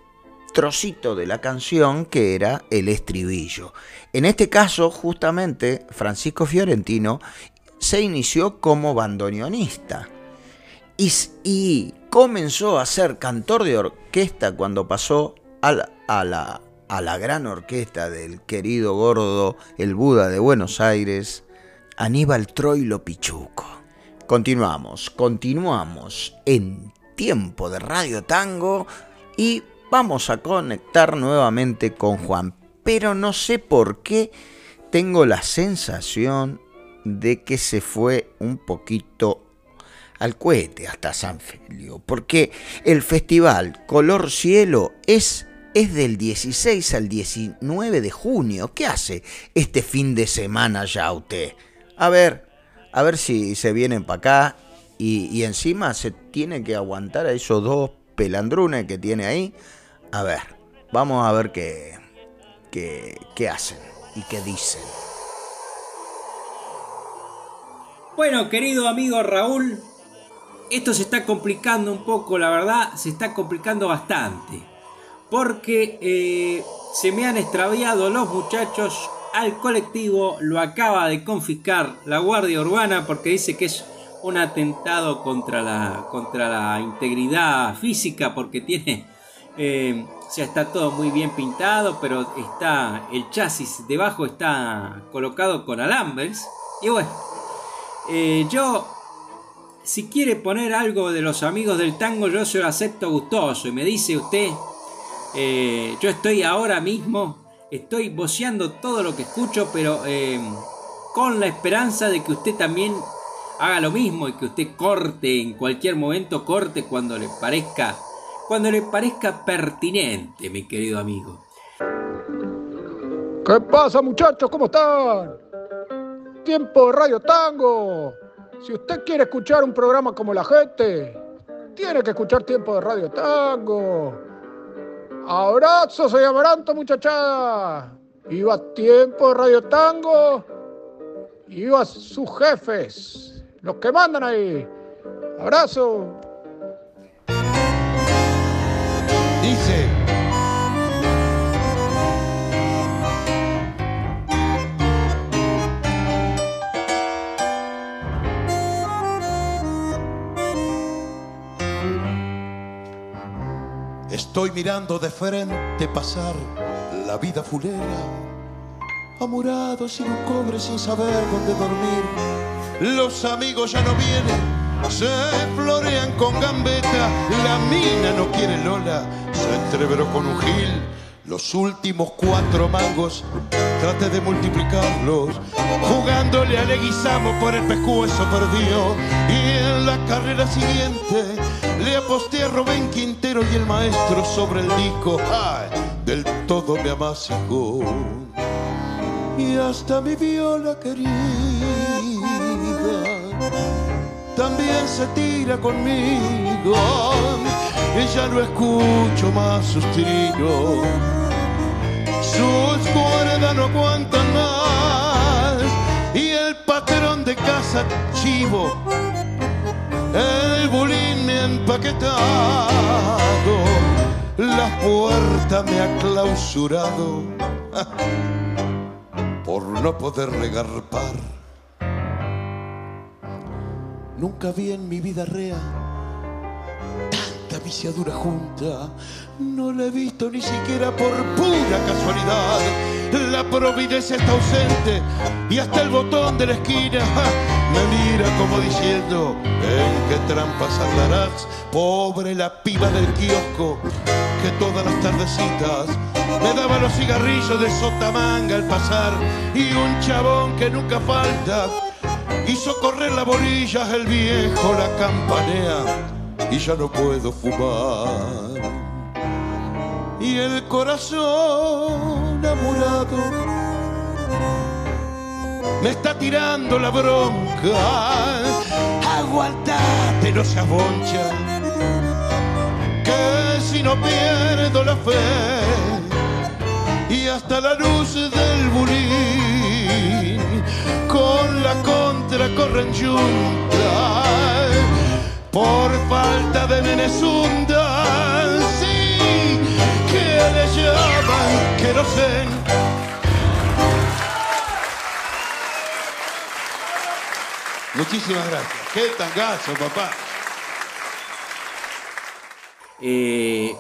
B: trocito de la canción que era el estribillo. En este caso, justamente, Francisco Fiorentino se inició como bandoneonista y, comenzó a ser cantor de orquesta cuando pasó a la, a la, gran orquesta del querido gordo, el Buda de Buenos Aires, Aníbal Troilo Pichuco. Continuamos, continuamos en tiempo de Radio Tango y vamos a conectar nuevamente con Juan. Pero no sé por qué tengo la sensación de que se fue un poquito al cohete hasta San Felio, porque el festival Color Cielo es, es del 16 al 19 de junio. ¿Qué hace este fin de semana ya usted? A ver, a ver si se vienen para acá y, encima se tiene que aguantar a esos dos pelandrunes que tiene ahí. A ver, vamos a ver qué, qué, qué hacen y qué dicen.
C: Bueno, querido amigo Raúl, esto se está complicando un poco, la verdad, se está complicando bastante. Porque eh, se me han extraviado los muchachos al colectivo, lo acaba de confiscar la Guardia Urbana porque dice que es un atentado contra la, contra la integridad física porque tiene... Eh, está todo muy bien pintado, pero está el chasis debajo está colocado con alambres. Y bueno, eh, yo si quiere poner algo de los amigos del tango, yo se lo acepto gustoso. Y me dice usted, eh, yo estoy ahora mismo, estoy voceando todo lo que escucho, pero eh, con la esperanza de que usted también haga lo mismo y que usted corte en cualquier momento, corte cuando le parezca, cuando le parezca pertinente, mi querido amigo.
M: ¿Qué pasa muchachos? ¿Cómo están? Tiempo de Radio Tango. Si usted quiere escuchar un programa como la gente, tiene que escuchar Tiempo de Radio Tango. Abrazos y amaranto, muchachada. Iba Tiempo de Radio Tango. Iba sus jefes, los que mandan ahí. Abrazo.
N: Estoy mirando de frente pasar la vida fulera, amurado sin un cobre, sin saber dónde dormir. Los amigos ya no vienen, se florean con gambeta, la mina no quiere Lola, se entreveró con un gil los últimos cuatro mangos traté de multiplicarlos, jugándole a Leguizamo por el pescuezo perdió. Y en la carrera siguiente le aposté a Rubén Quintero y el maestro sobre el disco. ¡Ay! Del todo me amasicó. Y hasta mi viola querida también se tira conmigo. Y ya no escucho más sus trinos sus cuerdas no aguantan más. Y el patrón de casa chivo, el bulín me ha empaquetado, la puerta me ha clausurado [LAUGHS] por no poder regarpar. Nunca vi en mi vida real tanta viciadura junta no la he visto ni siquiera por pura casualidad. La providencia está ausente y hasta el botón de la esquina me mira como diciendo, ¿en qué trampas andarás? Pobre la piba del kiosco que todas las tardecitas me daba los cigarrillos de sotamanga al pasar y un chabón que nunca falta hizo correr la bolilla, el viejo la campanea y ya no puedo fumar y el corazón amurado me está tirando la bronca. Aguantate, no seas boncha, que si no pierdo la fe y hasta la luz del bulín con la contra corren junta por falta de le llaman que no sé. Muchísimas gracias. Qué tangazo, papá.
C: Eh,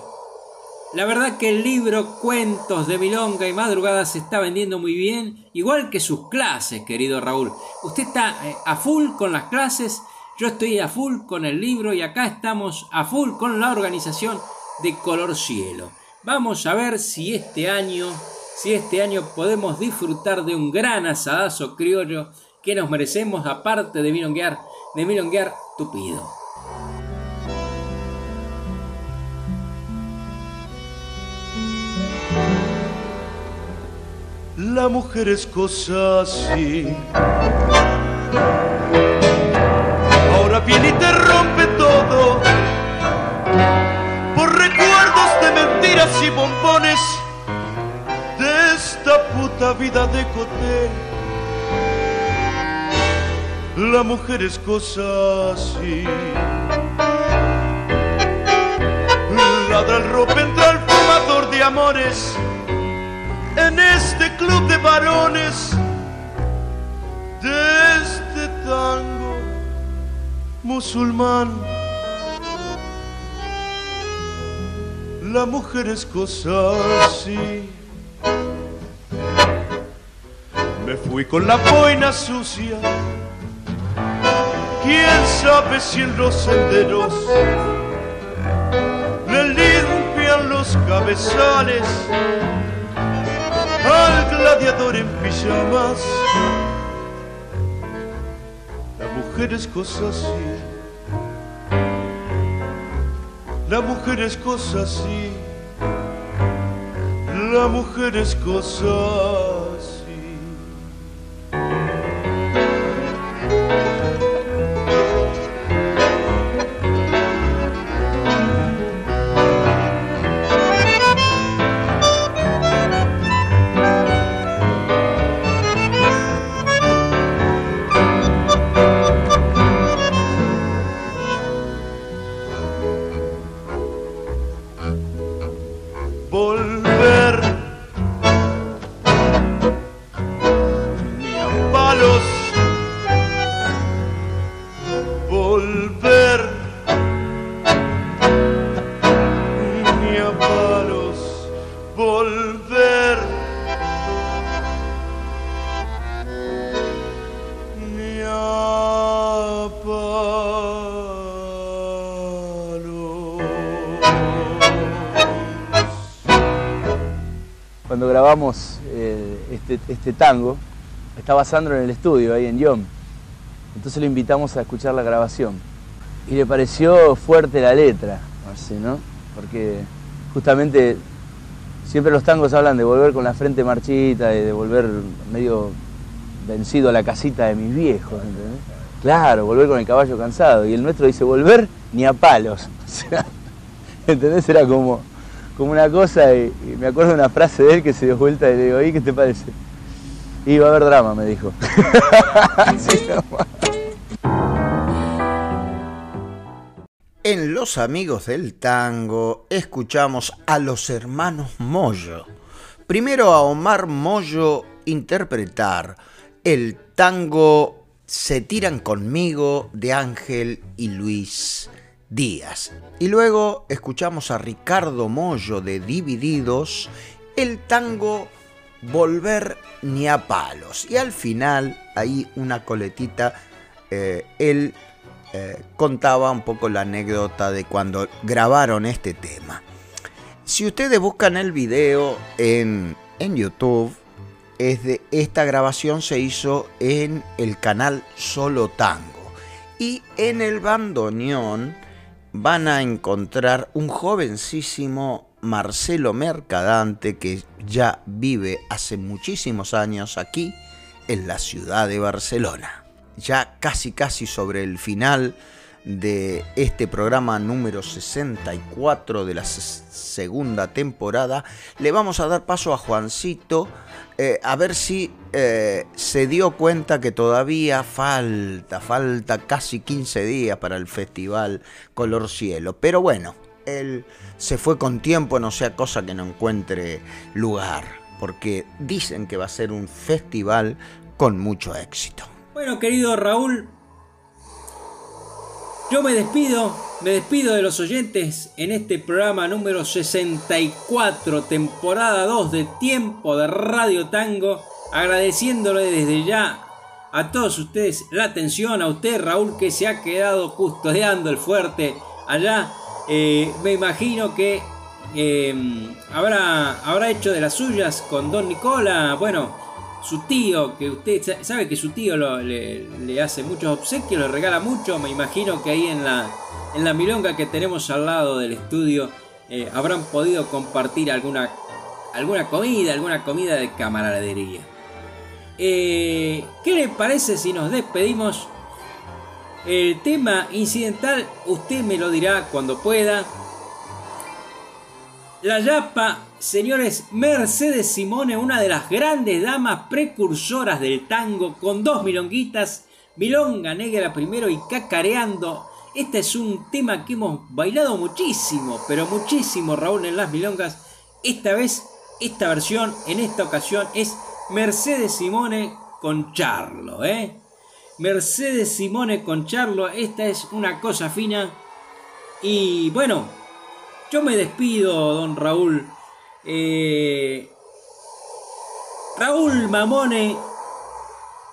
C: la verdad que el libro Cuentos de Milonga y Madrugada se está vendiendo muy bien, igual que sus clases, querido Raúl. Usted está eh, a full con las clases Yo estoy a full con el libro y acá estamos a full con la organización de Color Cielo. Vamos a ver si este año, si este año podemos disfrutar de un gran asadazo criollo que nos merecemos aparte de milonguear, de milonguear tupido.
O: La mujer es cosa así. De esta puta vida de cotel. La mujer es cosa así. Ladra el ropa, entra el fumador de amores en este club de varones de este tango musulmán. La mujer es cosa así. Me fui con la boina sucia. Quién sabe si en los senderos le limpian los cabezales al gladiador en pijamas. La mujer es cosa así. La mujer es cosa así. La mujer es cosa
P: grabamos eh, este, este tango, estaba Sandro en el estudio, ahí en Yom. Entonces lo invitamos a escuchar la grabación. Y le pareció fuerte la letra, así, ¿no? Porque justamente siempre los tangos hablan de volver con la frente marchita de volver medio vencido a la casita de mis viejos, ¿entendés? Claro, volver con el caballo cansado. Y el nuestro dice, volver ni a palos. [LAUGHS] O sea, como, como una cosa y, me acuerdo de una frase de él que se dio vuelta y le digo, ¿y qué te parece? Y va a haber drama, me dijo. [LAUGHS]
B: En Los Amigos del Tango escuchamos a los hermanos Moyo. Primero a Omar Moyo interpretar el tango Se tiran conmigo de Ángel y Luis Díaz. Y luego escuchamos a Ricardo Moyo de Divididos el tango Volver ni a palos. Y al final, ahí una coletita, eh, él eh, contaba un poco la anécdota de cuando grabaron este tema. Si ustedes buscan el video en, en YouTube, es de, esta grabación se hizo en el canal Solo Tango. Y en el bandoneón van a encontrar un jovencísimo Marcelo Mercadante que ya vive hace muchísimos años aquí en la ciudad de Barcelona. Ya casi casi sobre el final de este programa número 64 de la se- segunda temporada, le vamos a dar paso a Juancito eh, a ver si eh, se dio cuenta que todavía falta, falta casi 15 días para el festival Color Cielo. Pero bueno, él se fue con tiempo, no sea cosa que no encuentre lugar, porque dicen que va a ser un festival con mucho éxito.
C: Bueno, querido Raúl, yo me despido, me despido de los oyentes en este programa número 64, temporada 2 de Tiempo de Radio Tango, agradeciéndole desde ya a todos ustedes la atención, a usted Raúl que se ha quedado custodiando el fuerte allá. Eh, me imagino que eh, habrá, habrá hecho de las suyas con Don Nicola. Bueno, su tío, que usted sabe que su tío le, hace muchos obsequios, le regala mucho. Me imagino que ahí en la, en la milonga que tenemos al lado del estudio eh, habrán podido compartir alguna, alguna comida, alguna comida de camaradería. Eh, ¿Qué le parece si nos despedimos? El tema incidental usted me lo dirá cuando pueda. La Yapa, señores, Mercedes Simone, una de las grandes damas precursoras del tango, con dos milonguitas, Milonga Negra primero y Cacareando. Este es un tema que hemos bailado muchísimo, pero muchísimo, Raúl, en las milongas. Esta vez, esta versión, en esta ocasión, es Mercedes Simone con Charlo, ¿eh? Mercedes Simone con Charlo, esta es una cosa fina. Y bueno, yo me despido, don Raúl. Eh, Raúl Mamone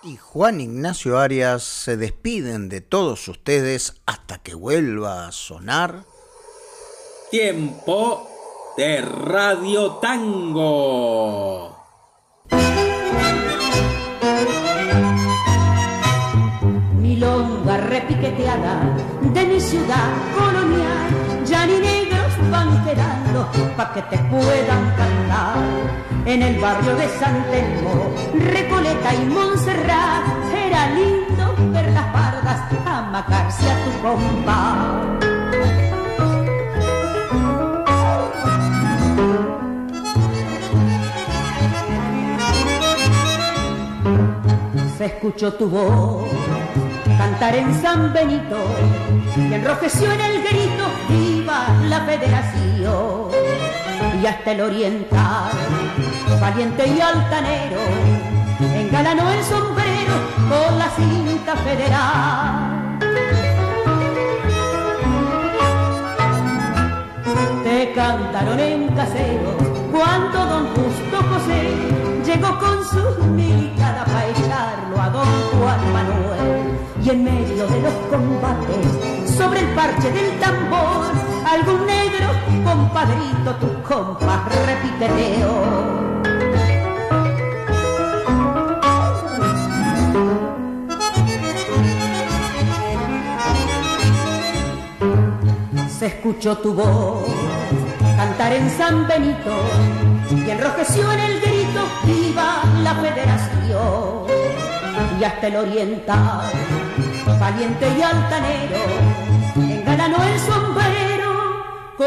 B: y Juan Ignacio Arias se despiden de todos ustedes hasta que vuelva a sonar.
C: Tiempo de Radio Tango.
Q: Milonga repiqueteada de mi ciudad colonial, ya ni van quedando pa' que te puedan cantar. En el barrio de San Telmo, Recoleta y Montserrat, era lindo ver las pardas amacarse a tu compa. Se escuchó tu voz cantar en San Benito y enrojeció en el grito la federación y hasta el oriental valiente y altanero engalanó el sombrero con la cinta federal. Te cantaron en casero cuando don Justo José llegó con su militada para echarlo a don Juan Manuel. Y en medio de los combates, sobre el parche del tambor, algún negro, compadrito, tu compa, repiqueteo. Se escuchó tu voz cantar en San Benito y enrojeció en el grito, viva la federación y hasta el oriental valiente y altanero, engalanó el sombrero con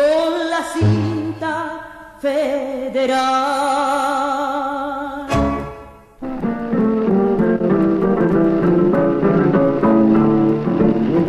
Q: la cinta federal.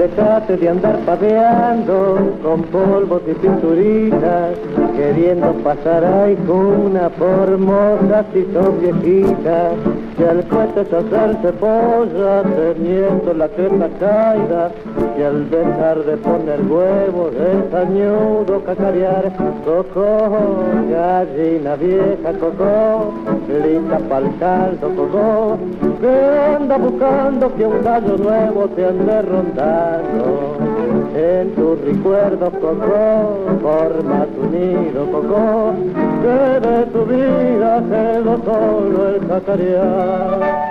R: Dejate de andar padeando con polvos y pinturitas, queriendo pasar ahí con una formosa si son viejitas que al cohete se polla teniendo la teta caída. Y al dejar de poner huevos es añudo cacarear. Coco, gallina vieja coco, lista pa'l caldo coco, que anda buscando que un gallo nuevo te ande en tus recuerdos, Coco, forma tu nido, Coco, que de tu vida quedó solo el cacarear.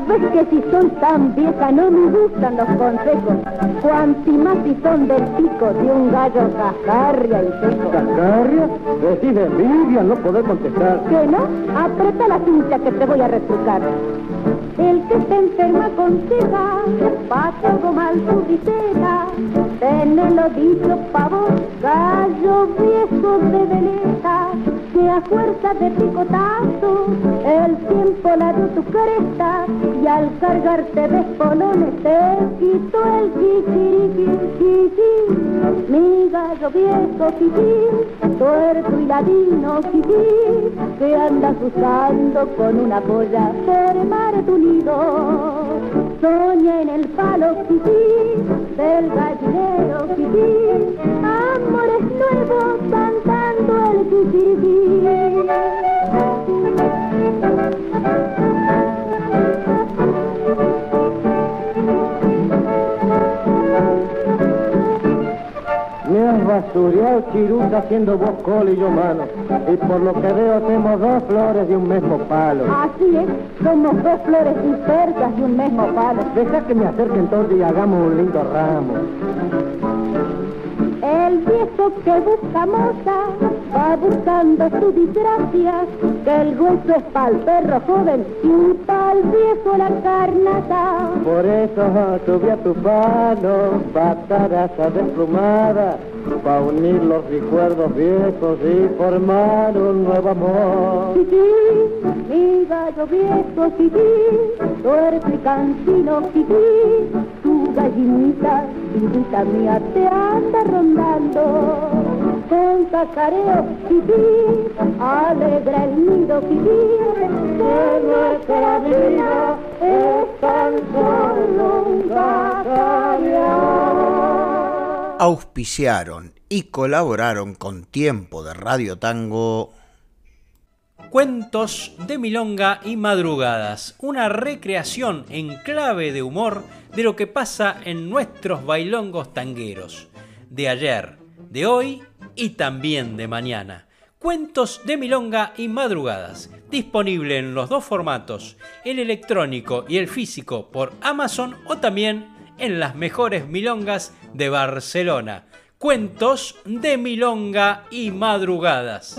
S: Sabes que si son tan viejas no me gustan los consejos, cuanti más si son del pico de un gallo cascarria y seco.
R: ¿Cascarria? Decís de envidia, no poder contestar.
S: ¿Qué no? Aprieta la cincha que te voy a retrucar. El que se enferma aconseja, pasa algo mal su visera, tenelo dicho pavo, gallo viejo de veleta, a fuerza de picotazo el tiempo la dio tu cresta y al cargarte de espolones te quitó el chichiriqui, mi gallo viejo chichi, tuerto y ladino chichi, que andas usando con una polla por mar tu nido. Soña en el palo kikí del gallinero kikí, amores nuevos cantando el kikí.
R: Basureado chiruta haciendo vos colo y yo mano. Y por lo que veo hacemos dos flores de un mismo palo.
S: Así es, somos dos flores dispersas de un mismo palo.
R: Deja que me acerque entonces y hagamos un lindo ramo.
S: El viejo que busca moza va buscando su desgracia, que el hueso es pa'l perro joven y pa'l viejo la carnata.
R: Por eso subí a tu palo, bataraza desplumada, pa' unir los recuerdos viejos y formar un nuevo amor.
S: Kiki, mi gallo viejo, Kiki, duerme cansino, Kiki, tu gallinita, hijita mía, te anda rondando. Con cacareo, Kiki, alegra el nido, Kiki, que nuestra vida es tan solo un cacareo.
B: Auspiciaron y colaboraron con Tiempo de Radio Tango.
T: Cuentos de Milonga y Madrugadas, una recreación en clave de humor de lo que pasa en nuestros bailongos tangueros, de ayer, de hoy y también de mañana. Cuentos de Milonga y Madrugadas, disponible en los dos formatos, el electrónico y el físico por Amazon o también en las mejores milongas de Barcelona. Cuentos de Milonga y Madrugadas.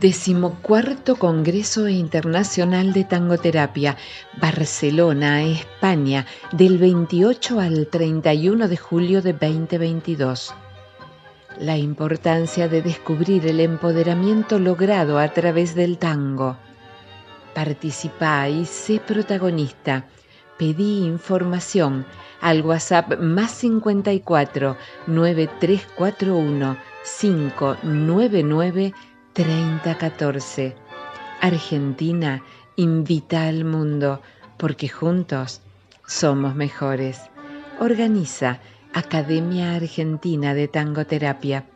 D: Decimocuarto Congreso Internacional de Tangoterapia, Barcelona, España, del 28 al 31 de julio de 2022. La importancia de descubrir el empoderamiento logrado a través del tango. Participa y sé protagonista. Pedí información al WhatsApp más 54 9341 599 3014. Argentina invita al mundo porque juntos somos mejores. Organiza Academia Argentina de Tangoterapia.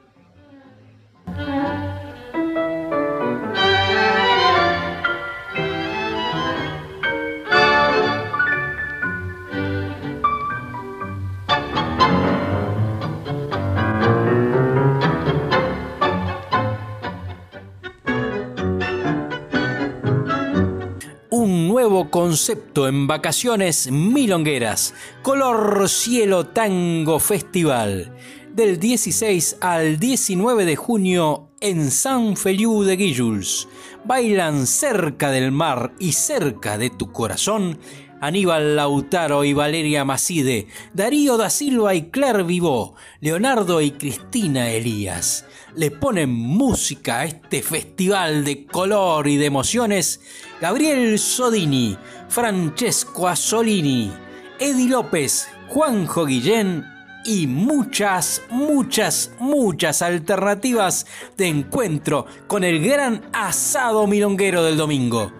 C: Concepto en vacaciones milongueras. Color Cielo Tango Festival. Del 16 al 19 de junio en San Feliu de Guíjuls. Bailan cerca del mar y cerca de tu corazón Aníbal Lautaro y Valeria Macide, Darío da Silva y Claire Vivó, Leonardo y Cristina Elías. Le ponen música a este festival de color y de emociones Gabriel Sodini, Francesco Asolini, Edi López, Juanjo Guillén y muchas, muchas, muchas alternativas de encuentro con el gran asado milonguero del domingo.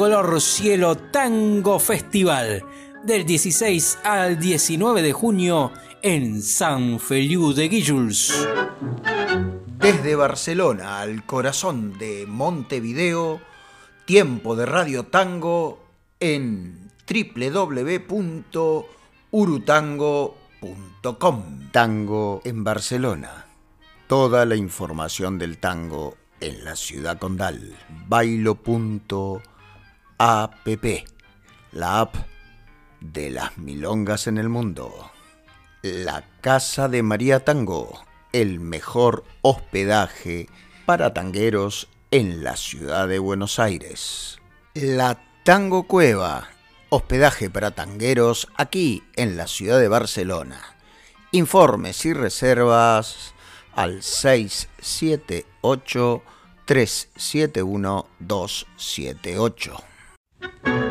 C: Color Cielo Tango Festival del 16 al 19 de junio en San Feliu de Guíjuls.
B: Desde Barcelona al corazón de Montevideo, tiempo de Radio Tango en www.urutango.com. Tango en Barcelona. Toda la información del tango en la ciudad condal. Bailo.app la app de las milongas en el mundo. La Casa de María Tango, el mejor hospedaje para tangueros en la ciudad de Buenos Aires. La Tango Cueva, hospedaje para tangueros aquí en la ciudad de Barcelona. Informes y reservas al 678 371 278. Thank you.